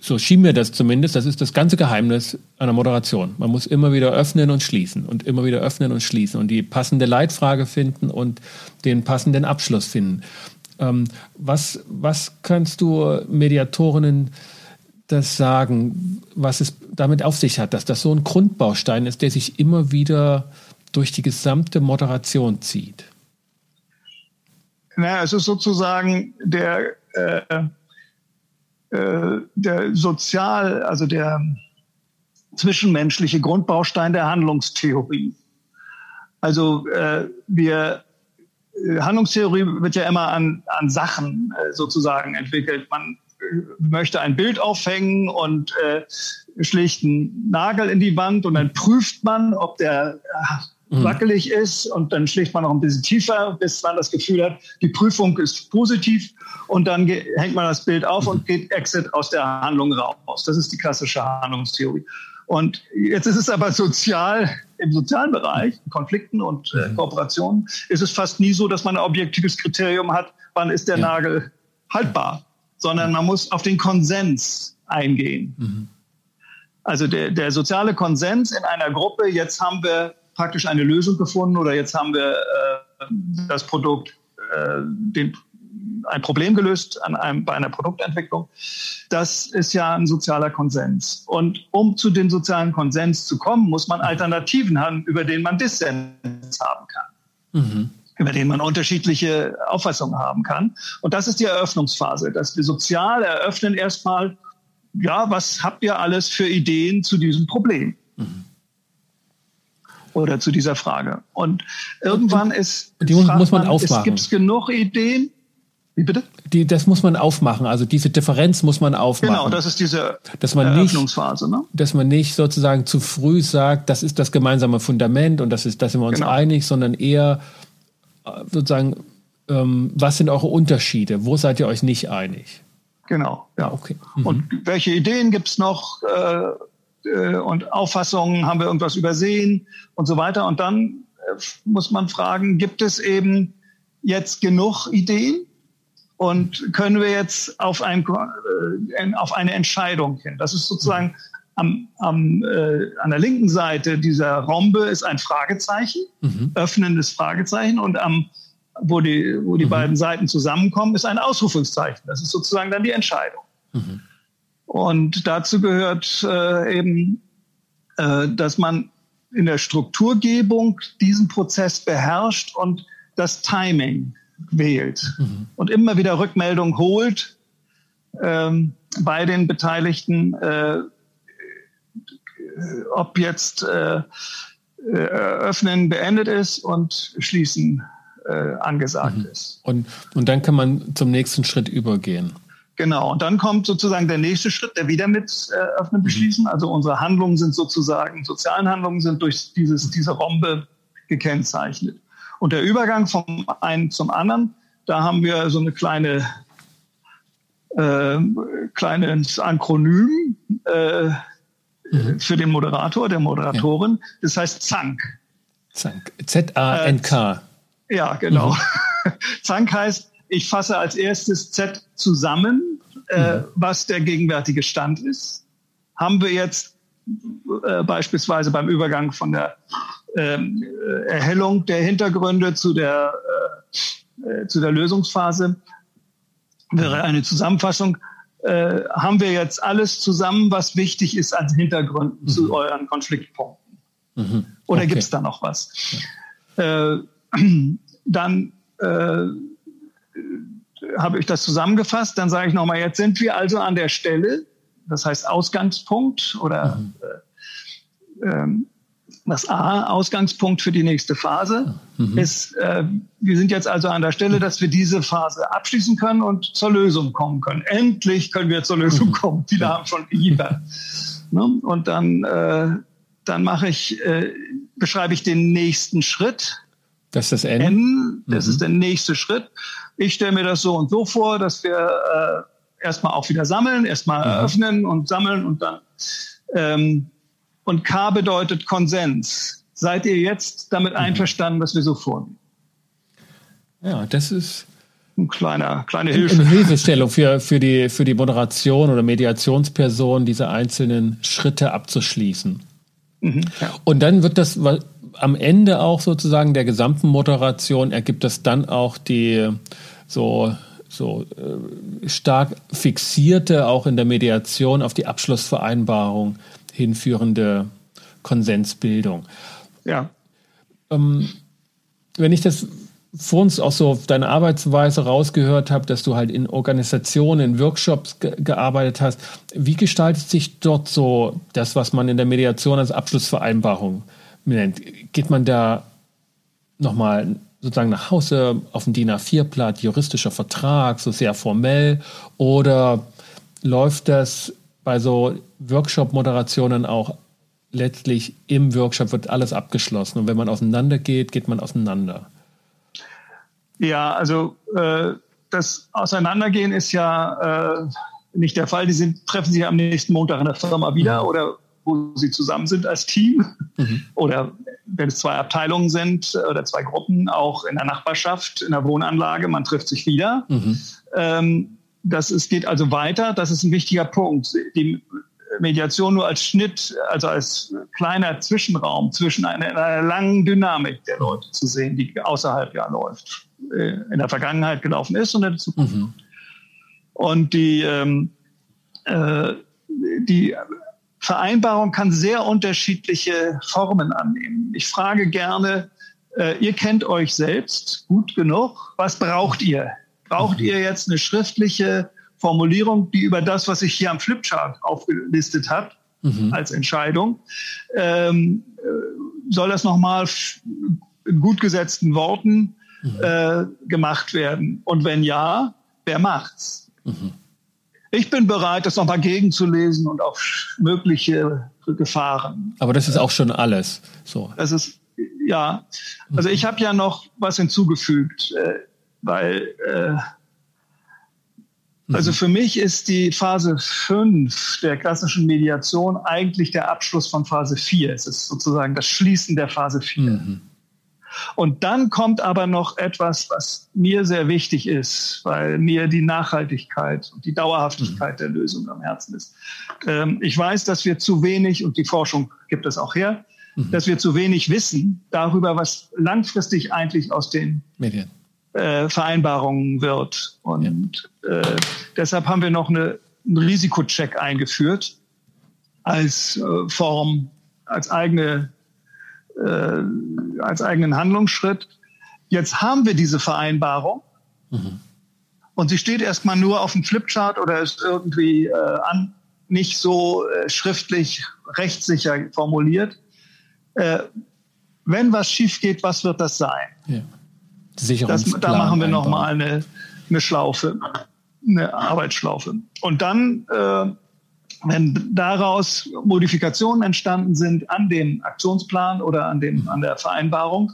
so schien mir das zumindest, das ist das ganze Geheimnis einer Moderation. Man muss immer wieder öffnen und schließen und immer wieder öffnen und schließen und die passende Leitfrage finden und den passenden Abschluss finden. Ähm, was, was kannst du Mediatorinnen das sagen, was es damit auf sich hat, dass das so ein Grundbaustein ist, der sich immer wieder durch die gesamte Moderation zieht? Naja, es ist sozusagen der, äh, äh, der sozial, also der zwischenmenschliche Grundbaustein der Handlungstheorie. Also äh, wir äh, Handlungstheorie wird ja immer an, an Sachen äh, sozusagen entwickelt. Man möchte ein Bild aufhängen und äh, schlägt einen Nagel in die Wand und dann prüft man, ob der äh, wackelig ist und dann schlägt man noch ein bisschen tiefer, bis man das Gefühl hat, die Prüfung ist positiv und dann hängt man das Bild auf und geht Exit aus der Handlung raus. Das ist die klassische Handlungstheorie. Und jetzt ist es aber sozial, im sozialen Bereich, in Konflikten und äh, mhm. Kooperationen, ist es fast nie so, dass man ein objektives Kriterium hat, wann ist der ja. Nagel haltbar sondern man muss auf den Konsens eingehen. Mhm. Also der, der soziale Konsens in einer Gruppe, jetzt haben wir praktisch eine Lösung gefunden oder jetzt haben wir äh, das Produkt, äh, den, ein Problem gelöst an einem, bei einer Produktentwicklung. Das ist ja ein sozialer Konsens. Und um zu dem sozialen Konsens zu kommen, muss man Alternativen haben, über den man Dissens haben kann. Mhm über den man unterschiedliche Auffassungen haben kann. Und das ist die Eröffnungsphase, dass wir sozial eröffnen erstmal, ja, was habt ihr alles für Ideen zu diesem Problem? Mhm. Oder zu dieser Frage. Und irgendwann ist, die muss man, man aufmachen. Gibt es genug Ideen? Wie bitte? Die, das muss man aufmachen. Also diese Differenz muss man aufmachen. Genau, das ist diese dass man Eröffnungsphase. Nicht, ne? Dass man nicht sozusagen zu früh sagt, das ist das gemeinsame Fundament und das ist, da sind wir uns genau. einig, sondern eher sozusagen, ähm, was sind eure Unterschiede? Wo seid ihr euch nicht einig? Genau, ja. Okay. Mhm. Und welche Ideen gibt es noch? Äh, äh, und Auffassungen, haben wir irgendwas übersehen und so weiter. Und dann äh, muss man fragen, gibt es eben jetzt genug Ideen? Und können wir jetzt auf, ein, äh, auf eine Entscheidung hin? Das ist sozusagen am, am, äh, an der linken Seite dieser Rombe ist ein Fragezeichen, mhm. öffnendes Fragezeichen und am wo die, wo die mhm. beiden Seiten zusammenkommen, ist ein Ausrufungszeichen. Das ist sozusagen dann die Entscheidung. Mhm. Und dazu gehört äh, eben, äh, dass man in der Strukturgebung diesen Prozess beherrscht und das Timing wählt mhm. und immer wieder Rückmeldung holt ähm, bei den Beteiligten, äh, ob jetzt äh, äh, Öffnen beendet ist und Schließen äh, angesagt mhm. ist. Und, und dann kann man zum nächsten Schritt übergehen. Genau, und dann kommt sozusagen der nächste Schritt, der wieder mit äh, Öffnen mhm. beschließen. Also unsere Handlungen sind sozusagen, sozialen Handlungen sind durch dieses, diese Rombe gekennzeichnet. Und der Übergang vom einen zum anderen, da haben wir so eine kleine äh, kleines Akronym äh, mhm. für den Moderator, der Moderatorin. Ja. Das heißt ZANK. ZANK. Z-A-N-K. Äh, ja, genau. Mhm. ZANK heißt, ich fasse als erstes Z zusammen, äh, mhm. was der gegenwärtige Stand ist. Haben wir jetzt äh, beispielsweise beim Übergang von der ähm, äh, Erhellung der Hintergründe zu der, äh, äh, zu der Lösungsphase wäre eine Zusammenfassung. Äh, haben wir jetzt alles zusammen, was wichtig ist als Hintergründen mhm. zu euren Konfliktpunkten? Mhm. Oder okay. gibt es da noch was? Ja. Äh, dann äh, habe ich das zusammengefasst. Dann sage ich nochmal, jetzt sind wir also an der Stelle, das heißt Ausgangspunkt oder mhm. äh, ähm, das A, Ausgangspunkt für die nächste Phase, mhm. ist, äh, wir sind jetzt also an der Stelle, dass wir diese Phase abschließen können und zur Lösung kommen können. Endlich können wir zur Lösung mhm. kommen. Viele haben schon gehiebert. ne? Und dann, äh, dann mache ich, äh, beschreibe ich den nächsten Schritt. Das ist das N. N das mhm. ist der nächste Schritt. Ich stelle mir das so und so vor, dass wir äh, erstmal auch wieder sammeln, erstmal mhm. eröffnen und sammeln und dann ähm, und K bedeutet Konsens. Seid ihr jetzt damit mhm. einverstanden, was wir so vornehmen? Ja, das ist ein kleiner, kleine Hilfe. Eine Hilfestellung für, für, die, für die Moderation oder Mediationsperson, diese einzelnen Schritte abzuschließen. Mhm, ja. Und dann wird das am Ende auch sozusagen der gesamten Moderation ergibt das dann auch die so so äh, stark fixierte auch in der Mediation auf die Abschlussvereinbarung hinführende Konsensbildung. Ja. Ähm, wenn ich das vor uns auch so auf deine Arbeitsweise rausgehört habe, dass du halt in Organisationen, in Workshops ge gearbeitet hast, wie gestaltet sich dort so das, was man in der Mediation als Abschlussvereinbarung nennt? Geht man da nochmal sozusagen nach Hause auf dem DIN A4-Blatt, juristischer Vertrag, so sehr formell, oder läuft das bei so Workshop-Moderationen auch letztlich im Workshop wird alles abgeschlossen und wenn man auseinander geht, geht man auseinander. Ja, also äh, das Auseinandergehen ist ja äh, nicht der Fall. Die sind, treffen sich am nächsten Montag in der Firma wieder mhm. oder wo sie zusammen sind als Team mhm. oder wenn es zwei Abteilungen sind oder zwei Gruppen, auch in der Nachbarschaft, in der Wohnanlage, man trifft sich wieder. Mhm. Ähm, das es geht also weiter. Das ist ein wichtiger Punkt. Die Mediation nur als Schnitt, also als kleiner Zwischenraum zwischen einer, einer langen Dynamik der Leute zu sehen, die außerhalb ja läuft, äh, in der Vergangenheit gelaufen ist und in der Zukunft. Mhm. Und die, ähm, äh, die Vereinbarung kann sehr unterschiedliche Formen annehmen. Ich frage gerne, äh, ihr kennt euch selbst gut genug. Was braucht ihr? Braucht ihr jetzt eine schriftliche Formulierung, die über das, was sich hier am Flipchart aufgelistet hat, mhm. als Entscheidung, ähm, äh, soll das nochmal in gut gesetzten Worten mhm. äh, gemacht werden? Und wenn ja, wer macht's? Mhm. Ich bin bereit, das nochmal gegenzulesen und auf mögliche Gefahren. Aber das ist auch schon alles. So. Das ist ja. Also ich habe ja noch was hinzugefügt. Äh, weil äh, Also für mich ist die Phase 5 der klassischen Mediation eigentlich der Abschluss von Phase 4. Es ist sozusagen das Schließen der Phase 4. Mhm. Und dann kommt aber noch etwas, was mir sehr wichtig ist, weil mir die Nachhaltigkeit und die Dauerhaftigkeit mhm. der Lösung am Herzen ist. Ähm, ich weiß, dass wir zu wenig, und die Forschung gibt es auch her, mhm. dass wir zu wenig wissen darüber, was langfristig eigentlich aus den Medien äh, Vereinbarungen wird. Und ja. äh, deshalb haben wir noch eine, einen Risikocheck eingeführt als äh, Form, als eigene, äh, als eigenen Handlungsschritt. Jetzt haben wir diese Vereinbarung. Mhm. Und sie steht erstmal nur auf dem Flipchart oder ist irgendwie äh, an, nicht so äh, schriftlich rechtssicher formuliert. Äh, wenn was schief geht, was wird das sein? Ja. Das, da machen wir nochmal eine, eine Schlaufe, eine Arbeitsschlaufe. Und dann, äh, wenn daraus Modifikationen entstanden sind an dem Aktionsplan oder an, dem, an der Vereinbarung,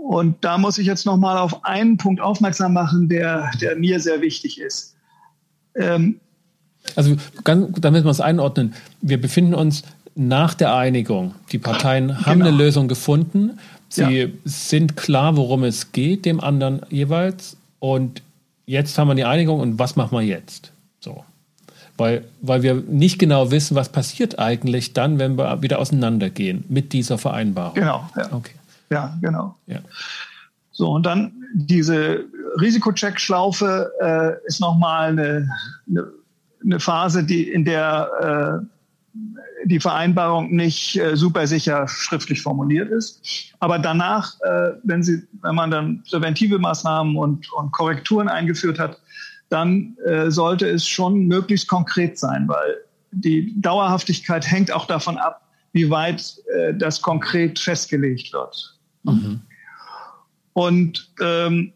und da muss ich jetzt nochmal auf einen Punkt aufmerksam machen, der, der mir sehr wichtig ist. Ähm, also ganz, damit wir es einordnen, wir befinden uns nach der Einigung. Die Parteien haben genau. eine Lösung gefunden. Sie ja. sind klar, worum es geht, dem anderen jeweils. Und jetzt haben wir die Einigung und was machen wir jetzt? So. Weil, weil wir nicht genau wissen, was passiert eigentlich dann, wenn wir wieder auseinandergehen mit dieser Vereinbarung. Genau, ja. Okay. Ja, genau. Ja. So, und dann diese Risikocheck-Schlaufe äh, ist nochmal eine, eine, eine Phase, die, in der äh, die Vereinbarung nicht äh, super sicher schriftlich formuliert ist. Aber danach, äh, wenn, sie, wenn man dann präventive Maßnahmen und, und Korrekturen eingeführt hat, dann äh, sollte es schon möglichst konkret sein, weil die Dauerhaftigkeit hängt auch davon ab, wie weit äh, das konkret festgelegt wird. Mhm. Und ähm,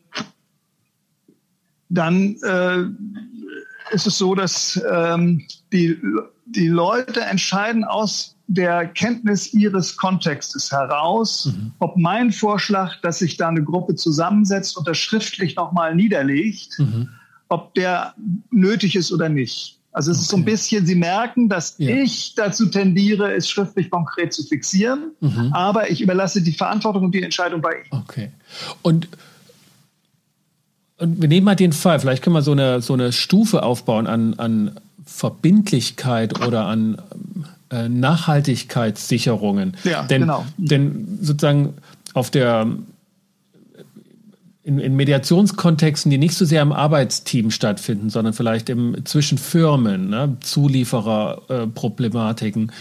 dann äh, ist es so, dass ähm, die die Leute entscheiden aus der Kenntnis ihres Kontextes heraus, mhm. ob mein Vorschlag, dass sich da eine Gruppe zusammensetzt und das schriftlich nochmal niederlegt, mhm. Ob der nötig ist oder nicht. Also es okay. ist so ein bisschen, Sie merken, dass ja. ich dazu tendiere, es schriftlich konkret zu fixieren, mhm. aber ich überlasse die Verantwortung und die Entscheidung bei Ihnen. Okay. Und und wir nehmen mal den Fall, vielleicht können wir so eine, so eine Stufe aufbauen an, an Verbindlichkeit oder an äh, Nachhaltigkeitssicherungen. Ja, denn, genau. Denn sozusagen auf der in, in, Mediationskontexten, die nicht so sehr im Arbeitsteam stattfinden, sondern vielleicht im, zwischen Firmen, ne, Zuliefererproblematiken, äh,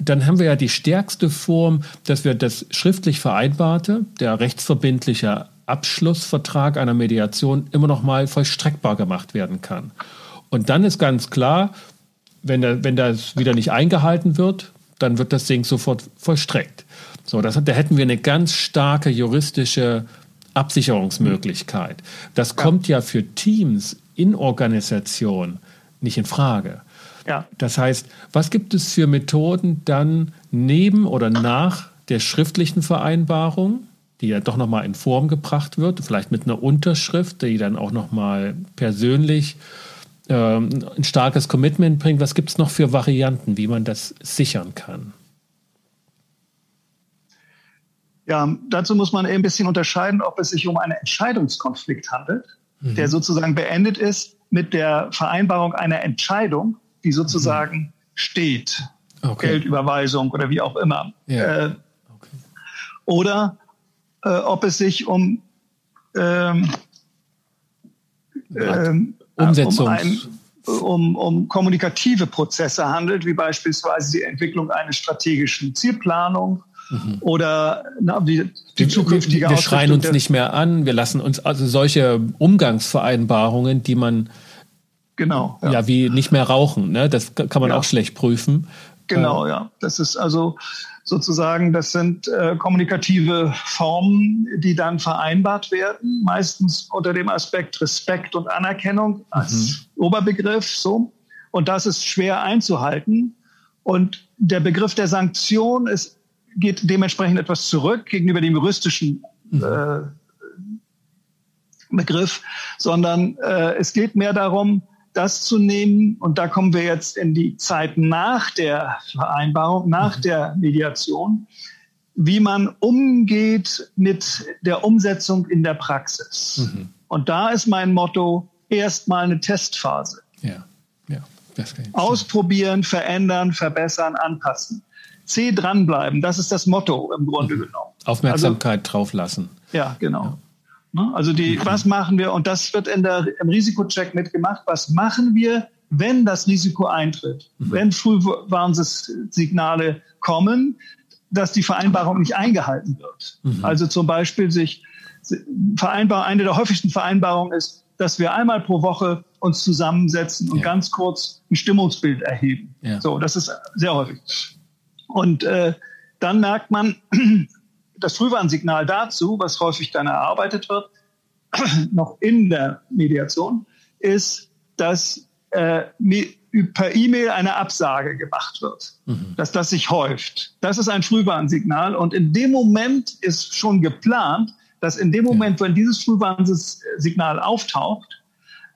dann haben wir ja die stärkste Form, dass wir das schriftlich Vereinbarte, der rechtsverbindliche Abschlussvertrag einer Mediation immer noch mal vollstreckbar gemacht werden kann. Und dann ist ganz klar, wenn, der, wenn das wieder nicht eingehalten wird, dann wird das Ding sofort vollstreckt. So, das, da hätten wir eine ganz starke juristische Absicherungsmöglichkeit. Das kommt ja für Teams in Organisation nicht in Frage. Ja. Das heißt, was gibt es für Methoden dann neben oder nach der schriftlichen Vereinbarung, die ja doch nochmal in Form gebracht wird, vielleicht mit einer Unterschrift, die dann auch nochmal persönlich ähm, ein starkes Commitment bringt. Was gibt es noch für Varianten, wie man das sichern kann? Ja, dazu muss man ein bisschen unterscheiden, ob es sich um einen Entscheidungskonflikt handelt, mhm. der sozusagen beendet ist mit der Vereinbarung einer Entscheidung, die sozusagen mhm. steht. Okay. Geldüberweisung oder wie auch immer. Ja. Äh, okay. Oder äh, ob es sich um ähm, ähm, Umsetzung. Um, ein, um, um kommunikative Prozesse handelt, wie beispielsweise die Entwicklung einer strategischen Zielplanung mhm. oder na, die, die zukünftige Wir, wir schreien uns nicht mehr an, wir lassen uns also solche Umgangsvereinbarungen, die man genau ja, ja wie nicht mehr rauchen, ne? das kann man ja. auch schlecht prüfen. Genau, äh, ja. Das ist also sozusagen, das sind äh, kommunikative Formen, die dann vereinbart werden, meistens unter dem Aspekt Respekt und Anerkennung als mhm. Oberbegriff, so. Und das ist schwer einzuhalten. Und der Begriff der Sanktion ist, geht dementsprechend etwas zurück gegenüber dem juristischen mhm. äh, Begriff, sondern äh, es geht mehr darum, das zu nehmen. Und da kommen wir jetzt in die Zeit nach der Vereinbarung, nach mhm. der Mediation, wie man umgeht mit der Umsetzung in der Praxis. Mhm. Und da ist mein Motto erstmal eine Testphase. Ja, ja. Ausprobieren, verändern, verbessern, anpassen. C dranbleiben, das ist das Motto im Grunde mhm. genommen. Aufmerksamkeit also, drauf lassen. Ja, genau. Ja. Ne? Also die, was machen wir? Und das wird in der, im Risikocheck mitgemacht. Was machen wir, wenn das Risiko eintritt? Mhm. Wenn Frühwarnsignale kommen, dass die Vereinbarung nicht eingehalten wird. Mhm. Also zum Beispiel sich Vereinbarung, eine der häufigsten Vereinbarungen ist, dass wir einmal pro Woche uns zusammensetzen und ja. ganz kurz ein Stimmungsbild erheben. Ja. So, das ist sehr häufig. Und äh, dann merkt man, das Frühwarnsignal dazu, was häufig dann erarbeitet wird, noch in der Mediation, ist, dass äh, per E-Mail eine Absage gemacht wird, mhm. dass das sich häuft. Das ist ein Frühwarnsignal und in dem Moment ist schon geplant, dass in dem Moment, ja. wenn dieses Frühwarnsignal auftaucht,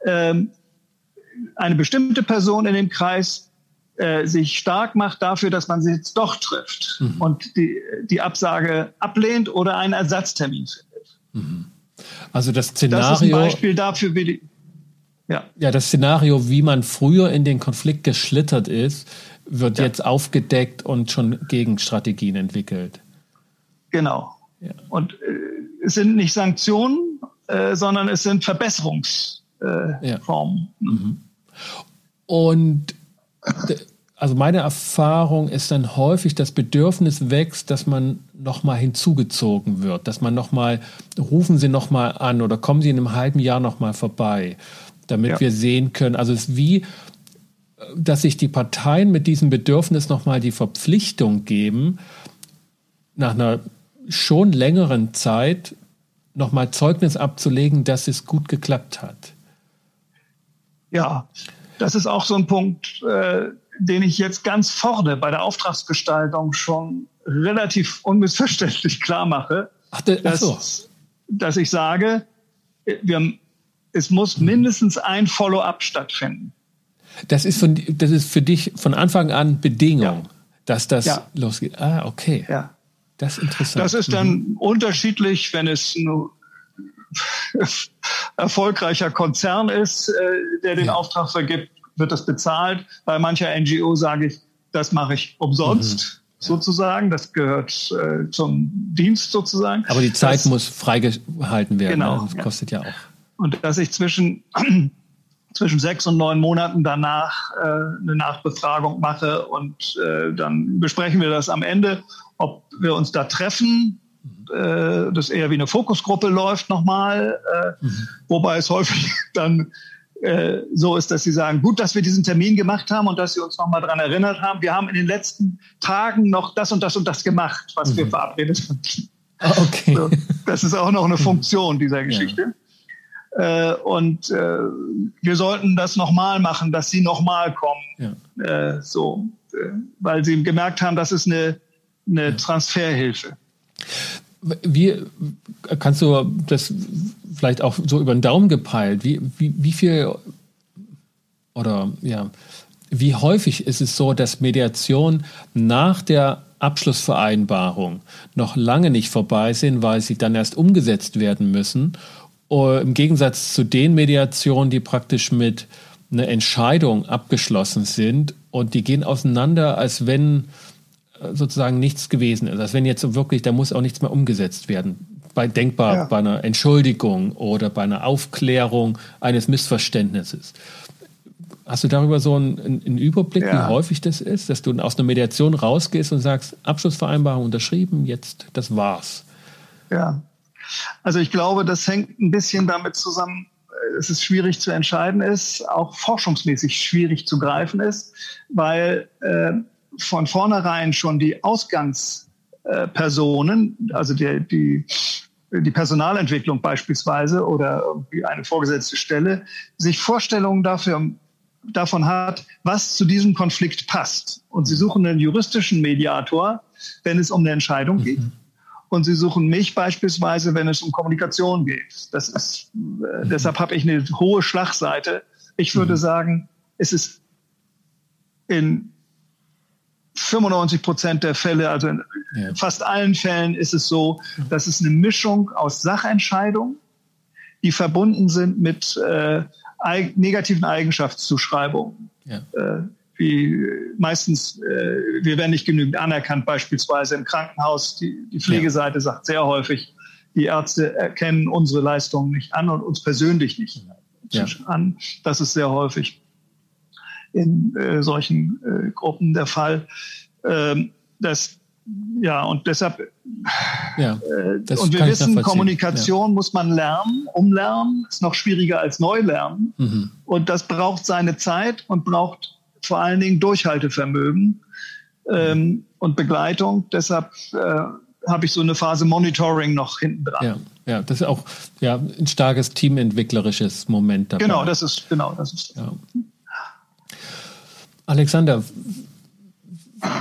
ähm, eine bestimmte Person in dem Kreis äh, sich stark macht dafür, dass man sie jetzt doch trifft mhm. und die, die Absage ablehnt oder einen Ersatztermin findet. Mhm. Also das Szenario. Das ist ein Beispiel dafür, wie die, ja. ja, das Szenario, wie man früher in den Konflikt geschlittert ist, wird ja. jetzt aufgedeckt und schon Gegenstrategien entwickelt. Genau. Ja. Und äh, es sind nicht Sanktionen, äh, sondern es sind Verbesserungsformen. Äh, ja. mhm. Und also meine Erfahrung ist dann häufig, das Bedürfnis wächst, dass man nochmal hinzugezogen wird, dass man nochmal, rufen Sie nochmal an oder kommen Sie in einem halben Jahr nochmal vorbei, damit ja. wir sehen können. Also es ist wie, dass sich die Parteien mit diesem Bedürfnis nochmal die Verpflichtung geben, nach einer schon längeren Zeit nochmal Zeugnis abzulegen, dass es gut geklappt hat. Ja, das ist auch so ein Punkt, äh, den ich jetzt ganz vorne bei der Auftragsgestaltung schon relativ unmissverständlich klar mache. Ach, de, ach so. dass, dass ich sage, wir, es muss mhm. mindestens ein Follow-up stattfinden. Das ist, von, das ist für dich von Anfang an Bedingung, ja. dass das ja. losgeht. Ah, okay. Ja. Das ist interessant. Das ist dann mhm. unterschiedlich, wenn es ein erfolgreicher Konzern ist, äh, der den ja. Auftrag vergibt, wird das bezahlt. Bei mancher NGO sage ich, das mache ich umsonst. Mhm sozusagen. Das gehört äh, zum Dienst sozusagen. Aber die Zeit das, muss freigehalten werden. Genau. Ne? Das kostet ja. ja. auch. Und dass ich zwischen, zwischen sechs und neun Monaten danach äh, eine Nachbefragung mache und äh, dann besprechen wir das am Ende, ob wir uns da treffen. Äh, das eher wie eine Fokusgruppe läuft nochmal, äh, mhm. wobei es häufig dann äh, so ist, dass sie sagen, gut, dass wir diesen Termin gemacht haben und dass sie uns nochmal daran erinnert haben. Wir haben in den letzten Tagen noch das und das und das gemacht, was mhm. wir verabredet haben. Ah, okay. So, das ist auch noch eine Funktion dieser Geschichte. Ja. Äh, und äh, wir sollten das nochmal machen, dass sie nochmal kommen. Ja. Äh, so, weil sie gemerkt haben, das ist eine, eine ja. Transferhilfe. Wie kannst du das vielleicht auch so über den Daumen gepeilt? Wie, wie, wie viel oder ja, wie häufig ist es so, dass Mediation nach der Abschlussvereinbarung noch lange nicht vorbei sind, weil sie dann erst umgesetzt werden müssen? Im Gegensatz zu den Mediationen, die praktisch mit einer Entscheidung abgeschlossen sind und die gehen auseinander, als wenn sozusagen nichts gewesen ist. Also wenn jetzt wirklich, da muss auch nichts mehr umgesetzt werden. Bei denkbar ja. bei einer Entschuldigung oder bei einer Aufklärung eines Missverständnisses. Hast du darüber so einen, einen Überblick, ja. wie häufig das ist, dass du aus einer Mediation rausgehst und sagst, Abschlussvereinbarung unterschrieben, jetzt das war's? Ja, also ich glaube, das hängt ein bisschen damit zusammen, dass es schwierig zu entscheiden ist, auch forschungsmäßig schwierig zu greifen ist, weil äh, von vornherein schon die Ausgangspersonen, also die, die, die Personalentwicklung beispielsweise oder eine vorgesetzte Stelle, sich Vorstellungen dafür, davon hat, was zu diesem Konflikt passt. Und sie suchen einen juristischen Mediator, wenn es um eine Entscheidung geht. Mhm. und sie suchen mich beispielsweise, wenn es um Kommunikation geht. Das ist, äh, deshalb habe ich eine hohe Schlagseite. Ich würde mhm. sagen, es ist in 95 Prozent der Fälle, also in ja. fast allen Fällen ist es so, dass es eine Mischung aus Sachentscheidungen, die verbunden sind mit äh, negativen Eigenschaftszuschreibungen. Ja. Äh, wie meistens, äh, wir werden nicht genügend anerkannt, beispielsweise im Krankenhaus. Die, die Pflegeseite ja. sagt sehr häufig, die Ärzte erkennen unsere Leistungen nicht an und uns persönlich nicht ja. an. Das ist sehr häufig in äh, solchen äh, Gruppen der Fall. Ähm, das, ja, und deshalb, ja, äh, und wir wissen, Kommunikation ja. muss man lernen, umlernen, ist noch schwieriger als Neulernen. Mhm. Und das braucht seine Zeit und braucht vor allen Dingen Durchhaltevermögen ähm, und Begleitung. Deshalb äh, habe ich so eine Phase Monitoring noch hinten dran. Ja, ja, das ist auch ja, ein starkes teamentwicklerisches Moment dabei. Genau, das ist genau das ist. Ja. Alexander,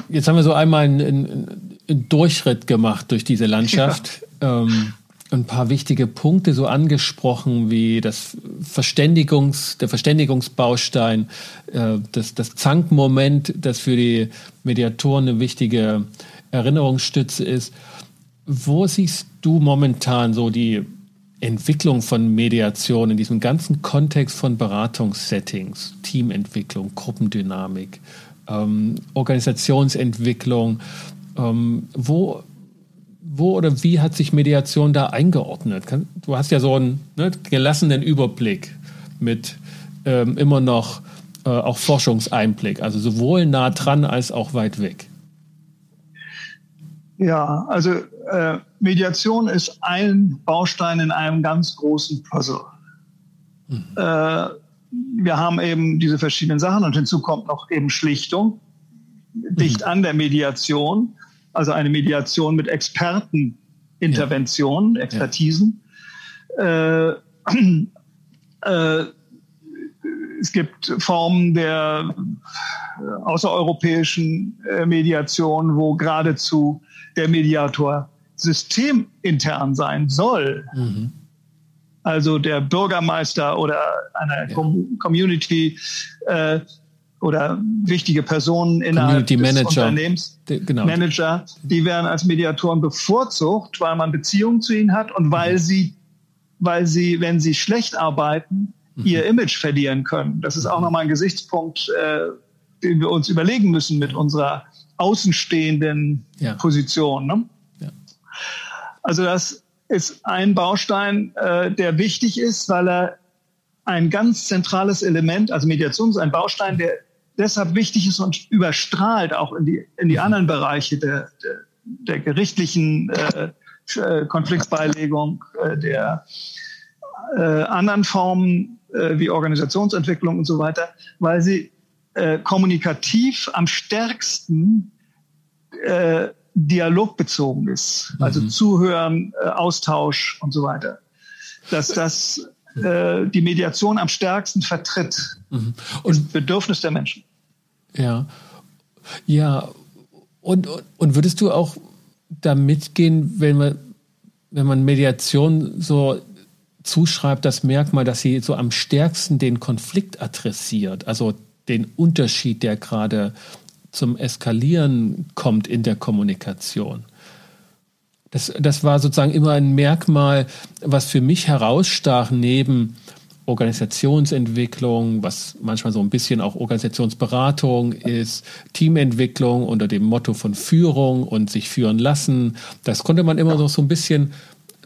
jetzt haben wir so einmal einen, einen, einen Durchritt gemacht durch diese Landschaft. Ja. Ähm, ein paar wichtige Punkte so angesprochen, wie das Verständigungs, der Verständigungsbaustein, äh, das, das Zankmoment, das für die Mediatoren eine wichtige Erinnerungsstütze ist. Wo siehst du momentan so die Entwicklung von Mediation in diesem ganzen Kontext von Beratungssettings, Teamentwicklung, Gruppendynamik, ähm, Organisationsentwicklung? Ähm, wo wo oder wie hat sich Mediation da eingeordnet? Du hast ja so einen ne, gelassenen Überblick mit ähm, immer noch äh, auch Forschungseinblick, also sowohl nah dran als auch weit weg. Ja, also äh, Mediation ist ein Baustein in einem ganz großen Puzzle. Mhm. Äh, wir haben eben diese verschiedenen Sachen und hinzu kommt noch eben Schlichtung, dicht mhm. an der Mediation also eine Mediation mit Experteninterventionen, ja. Expertisen. Ja. Äh, äh, es gibt Formen der außereuropäischen äh, Mediation, wo geradezu der Mediator systemintern sein soll. Mhm. Also der Bürgermeister oder einer ja. Community äh, oder wichtige Personen innerhalb des Manager. Unternehmens, genau. Manager, die werden als Mediatoren bevorzugt, weil man Beziehungen zu ihnen hat und weil mhm. sie, weil sie, wenn sie schlecht arbeiten, mhm. ihr Image verlieren können. Das ist auch mhm. nochmal ein Gesichtspunkt, äh, den wir uns überlegen müssen mit unserer außenstehenden ja. Position. Ne? Ja. Also das ist ein Baustein, äh, der wichtig ist, weil er ein ganz zentrales Element, also Mediation ist ein Baustein, der deshalb wichtig ist und überstrahlt auch in die, in die mhm. anderen Bereiche der, der, der gerichtlichen äh, äh, Konfliktbeilegung, äh, der äh, anderen Formen äh, wie Organisationsentwicklung und so weiter, weil sie äh, kommunikativ am stärksten äh, dialogbezogen ist. Also mhm. Zuhören, äh, Austausch und so weiter. Dass das äh, die Mediation am stärksten vertritt. Mhm. Und das Bedürfnis der Menschen. Ja. Ja. Und, und würdest du auch da mitgehen, wenn man, wenn man Mediation so zuschreibt, das Merkmal, dass sie so am stärksten den Konflikt adressiert, also den Unterschied, der gerade zum Eskalieren kommt in der Kommunikation. Das, das war sozusagen immer ein Merkmal, was für mich herausstach neben Organisationsentwicklung, was manchmal so ein bisschen auch Organisationsberatung ist, Teamentwicklung unter dem Motto von Führung und sich führen lassen. Das konnte man immer noch so ein bisschen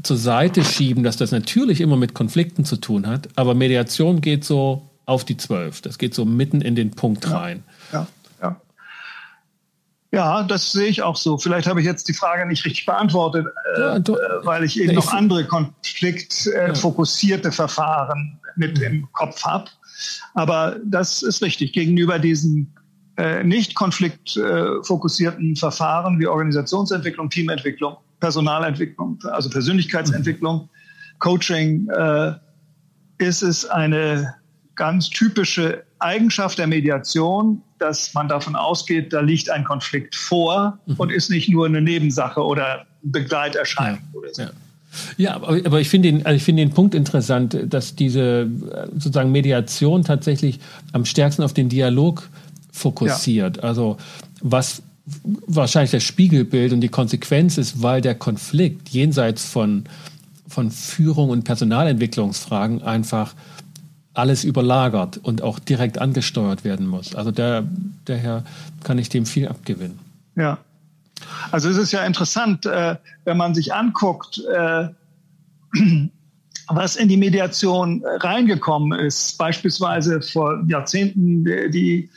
zur Seite schieben, dass das natürlich immer mit Konflikten zu tun hat, aber Mediation geht so auf die Zwölf. Das geht so mitten in den Punkt rein. Ja. Ja, das sehe ich auch so. Vielleicht habe ich jetzt die Frage nicht richtig beantwortet, äh, ja, du, äh, weil ich eben noch andere konfliktfokussierte äh, ja. Verfahren mit mhm. im Kopf habe. Aber das ist richtig. Gegenüber diesen äh, nicht konfliktfokussierten Verfahren wie Organisationsentwicklung, Teamentwicklung, Personalentwicklung, also Persönlichkeitsentwicklung, mhm. Coaching, äh, ist es eine ganz typische Eigenschaft der Mediation, dass man davon ausgeht, da liegt ein Konflikt vor mhm. und ist nicht nur eine Nebensache oder Begleiterscheinung ja, oder so. Ja. Ja, aber, aber ich finde den, also ich finde den Punkt interessant, dass diese sozusagen Mediation tatsächlich am stärksten auf den Dialog fokussiert. Ja. Also was wahrscheinlich das Spiegelbild und die Konsequenz ist, weil der Konflikt jenseits von, von Führung und Personalentwicklungsfragen einfach alles überlagert und auch direkt angesteuert werden muss. Also der, daher kann ich dem viel abgewinnen. Ja, also es ist ja interessant, äh, wenn man sich anguckt, äh, was in die Mediation reingekommen ist. Beispielsweise vor Jahrzehnten die,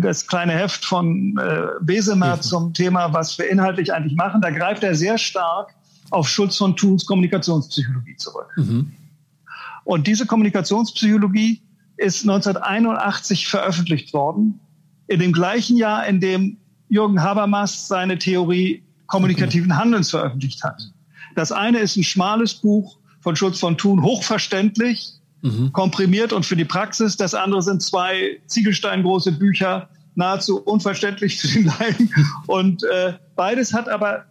das kleine Heft von äh, Besemer mhm. zum Thema, was wir inhaltlich eigentlich machen. Da greift er sehr stark auf Schulz von Thuns Kommunikationspsychologie zurück. Mhm. Und diese Kommunikationspsychologie ist 1981 veröffentlicht worden, in dem gleichen Jahr, in dem Jürgen Habermas seine Theorie kommunikativen Handelns veröffentlicht hat. Das eine ist ein schmales Buch von Schulz von Thun, hochverständlich, mhm. komprimiert und für die Praxis. Das andere sind zwei Ziegelsteingroße Bücher, nahezu unverständlich für den Laien. Und äh, beides hat aber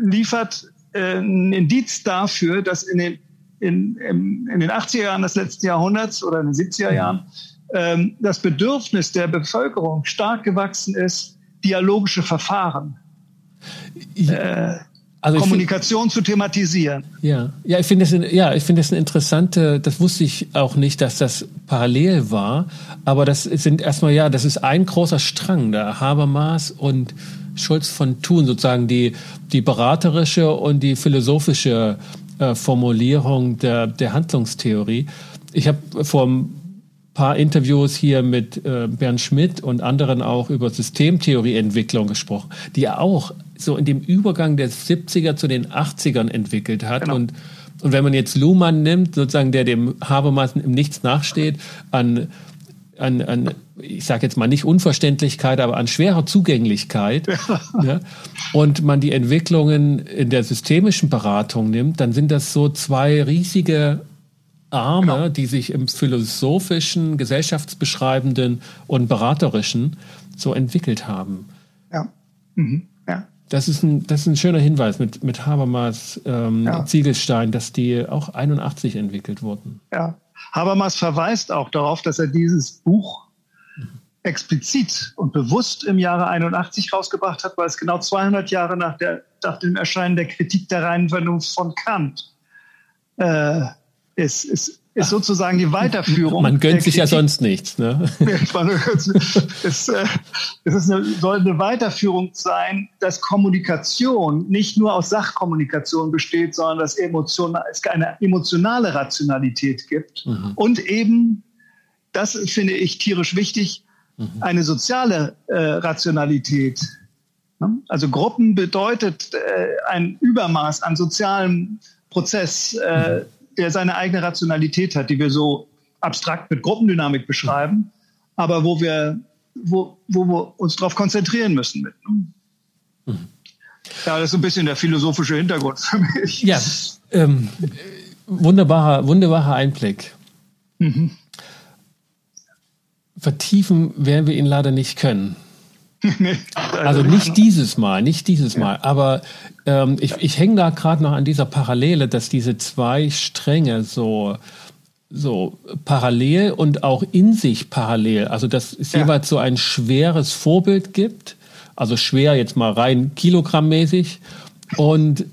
liefert äh, ein Indiz dafür, dass in den, in, in, in den 80er Jahren des letzten Jahrhunderts oder in den 70er mhm. Jahren ähm, das Bedürfnis der Bevölkerung stark gewachsen ist, dialogische Verfahren, äh, also Kommunikation find, zu thematisieren. Ja, ja, ich finde das, ja, ich finde das eine interessante. Das wusste ich auch nicht, dass das parallel war. Aber das sind erstmal ja, das ist ein großer Strang da. Habermas und Schulz von Thun sozusagen die die beraterische und die philosophische äh, Formulierung der der Handlungstheorie. Ich habe vor paar Interviews hier mit äh, Bernd Schmidt und anderen auch über Systemtheorieentwicklung gesprochen, die er auch so in dem Übergang der 70er zu den 80ern entwickelt hat. Genau. Und, und wenn man jetzt Luhmann nimmt, sozusagen der dem Habermas im Nichts nachsteht, an an, an ich sage jetzt mal nicht Unverständlichkeit, aber an schwerer Zugänglichkeit, ja, und man die Entwicklungen in der systemischen Beratung nimmt, dann sind das so zwei riesige Arme, genau. die sich im philosophischen, gesellschaftsbeschreibenden und beraterischen so entwickelt haben. Ja. Mhm. ja. Das ist ein, das ist ein schöner Hinweis mit, mit Habermas, ähm, ja. Ziegelstein, dass die auch 81 entwickelt wurden. Ja. Habermas verweist auch darauf, dass er dieses Buch explizit und bewusst im Jahre 81 rausgebracht hat, weil es genau 200 Jahre nach, der, nach dem Erscheinen der Kritik der reinen Vernunft von Kant äh, ist, ist, ist sozusagen die Weiterführung. Man gönnt sich ja sonst nichts. Ne? es, äh, es ist eine, soll eine Weiterführung sein, dass Kommunikation nicht nur aus Sachkommunikation besteht, sondern dass Emotion, es eine emotionale Rationalität gibt mhm. und eben, das finde ich tierisch wichtig, mhm. eine soziale äh, Rationalität. Ne? Also Gruppen bedeutet äh, ein Übermaß an sozialem Prozess. Äh, mhm der seine eigene Rationalität hat, die wir so abstrakt mit Gruppendynamik beschreiben, aber wo wir, wo, wo wir uns darauf konzentrieren müssen. Mit, ne? mhm. Ja, das ist ein bisschen der philosophische Hintergrund für mich. Ja, ähm, wunderbarer, wunderbarer Einblick. Mhm. Vertiefen werden wir ihn leider nicht können. nee, also nicht dieses Mal, nicht dieses ja. Mal. Aber ähm, ich, ich hänge da gerade noch an dieser Parallele, dass diese zwei Stränge so so parallel und auch in sich parallel, also dass es ja. jeweils so ein schweres Vorbild gibt, also schwer jetzt mal rein kilogrammmäßig und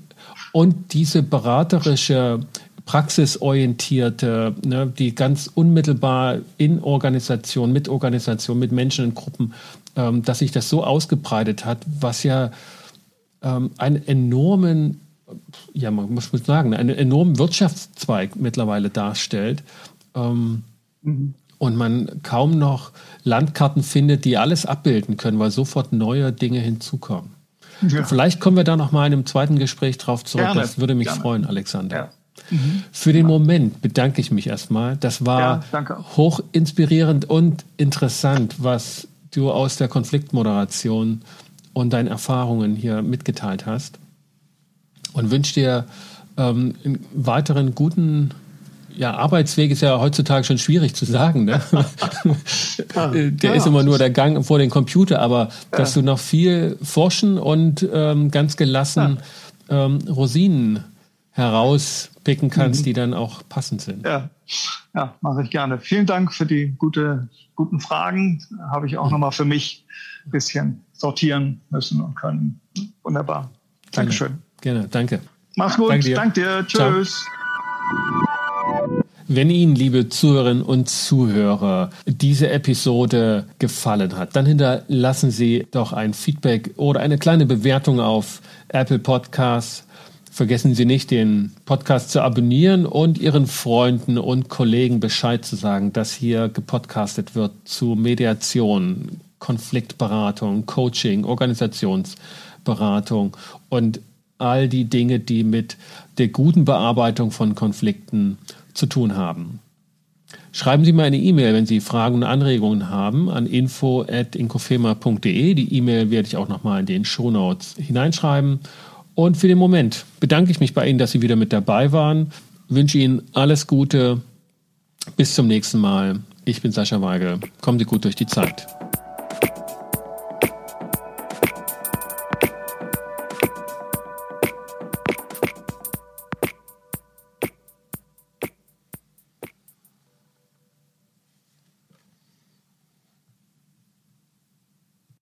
und diese beraterische praxisorientierte, ne, die ganz unmittelbar in Organisation, mit Organisation, mit Menschen in Gruppen ähm, dass sich das so ausgebreitet hat, was ja ähm, einen enormen, ja, man muss sagen, einen enormen Wirtschaftszweig mittlerweile darstellt. Ähm, mhm. Und man kaum noch Landkarten findet, die alles abbilden können, weil sofort neue Dinge hinzukommen. Ja. Vielleicht kommen wir da noch mal in einem zweiten Gespräch drauf zurück. Gerne. Das würde mich Gerne. freuen, Alexander. Ja. Mhm. Für den Moment bedanke ich mich erstmal. Das war ja, hoch inspirierend und interessant, was du aus der Konfliktmoderation und deinen Erfahrungen hier mitgeteilt hast. Und wünsche dir ähm, einen weiteren guten ja, Arbeitsweg ist ja heutzutage schon schwierig zu sagen. Ne? der ja. ist immer nur der Gang vor den Computer, aber ja. dass du noch viel forschen und ähm, ganz gelassen ähm, Rosinen herauspicken kannst, mhm. die dann auch passend sind. Ja, ja mache ich gerne. Vielen Dank für die gute, guten Fragen. Habe ich auch nochmal für mich ein bisschen sortieren müssen und können. Wunderbar. Dankeschön. Gerne, danke. Mach's gut. Danke dir. Dank dir. Tschüss. Ciao. Wenn Ihnen, liebe Zuhörerinnen und Zuhörer, diese Episode gefallen hat, dann hinterlassen Sie doch ein Feedback oder eine kleine Bewertung auf Apple Podcasts. Vergessen Sie nicht, den Podcast zu abonnieren und Ihren Freunden und Kollegen Bescheid zu sagen, dass hier gepodcastet wird zu Mediation, Konfliktberatung, Coaching, Organisationsberatung und all die Dinge, die mit der guten Bearbeitung von Konflikten zu tun haben. Schreiben Sie mir eine E-Mail, wenn Sie Fragen und Anregungen haben, an info.inkofema.de. Die E-Mail werde ich auch nochmal in den Shownotes hineinschreiben. Und für den Moment bedanke ich mich bei Ihnen, dass Sie wieder mit dabei waren. Wünsche Ihnen alles Gute. Bis zum nächsten Mal. Ich bin Sascha Weigel. Kommen Sie gut durch die Zeit.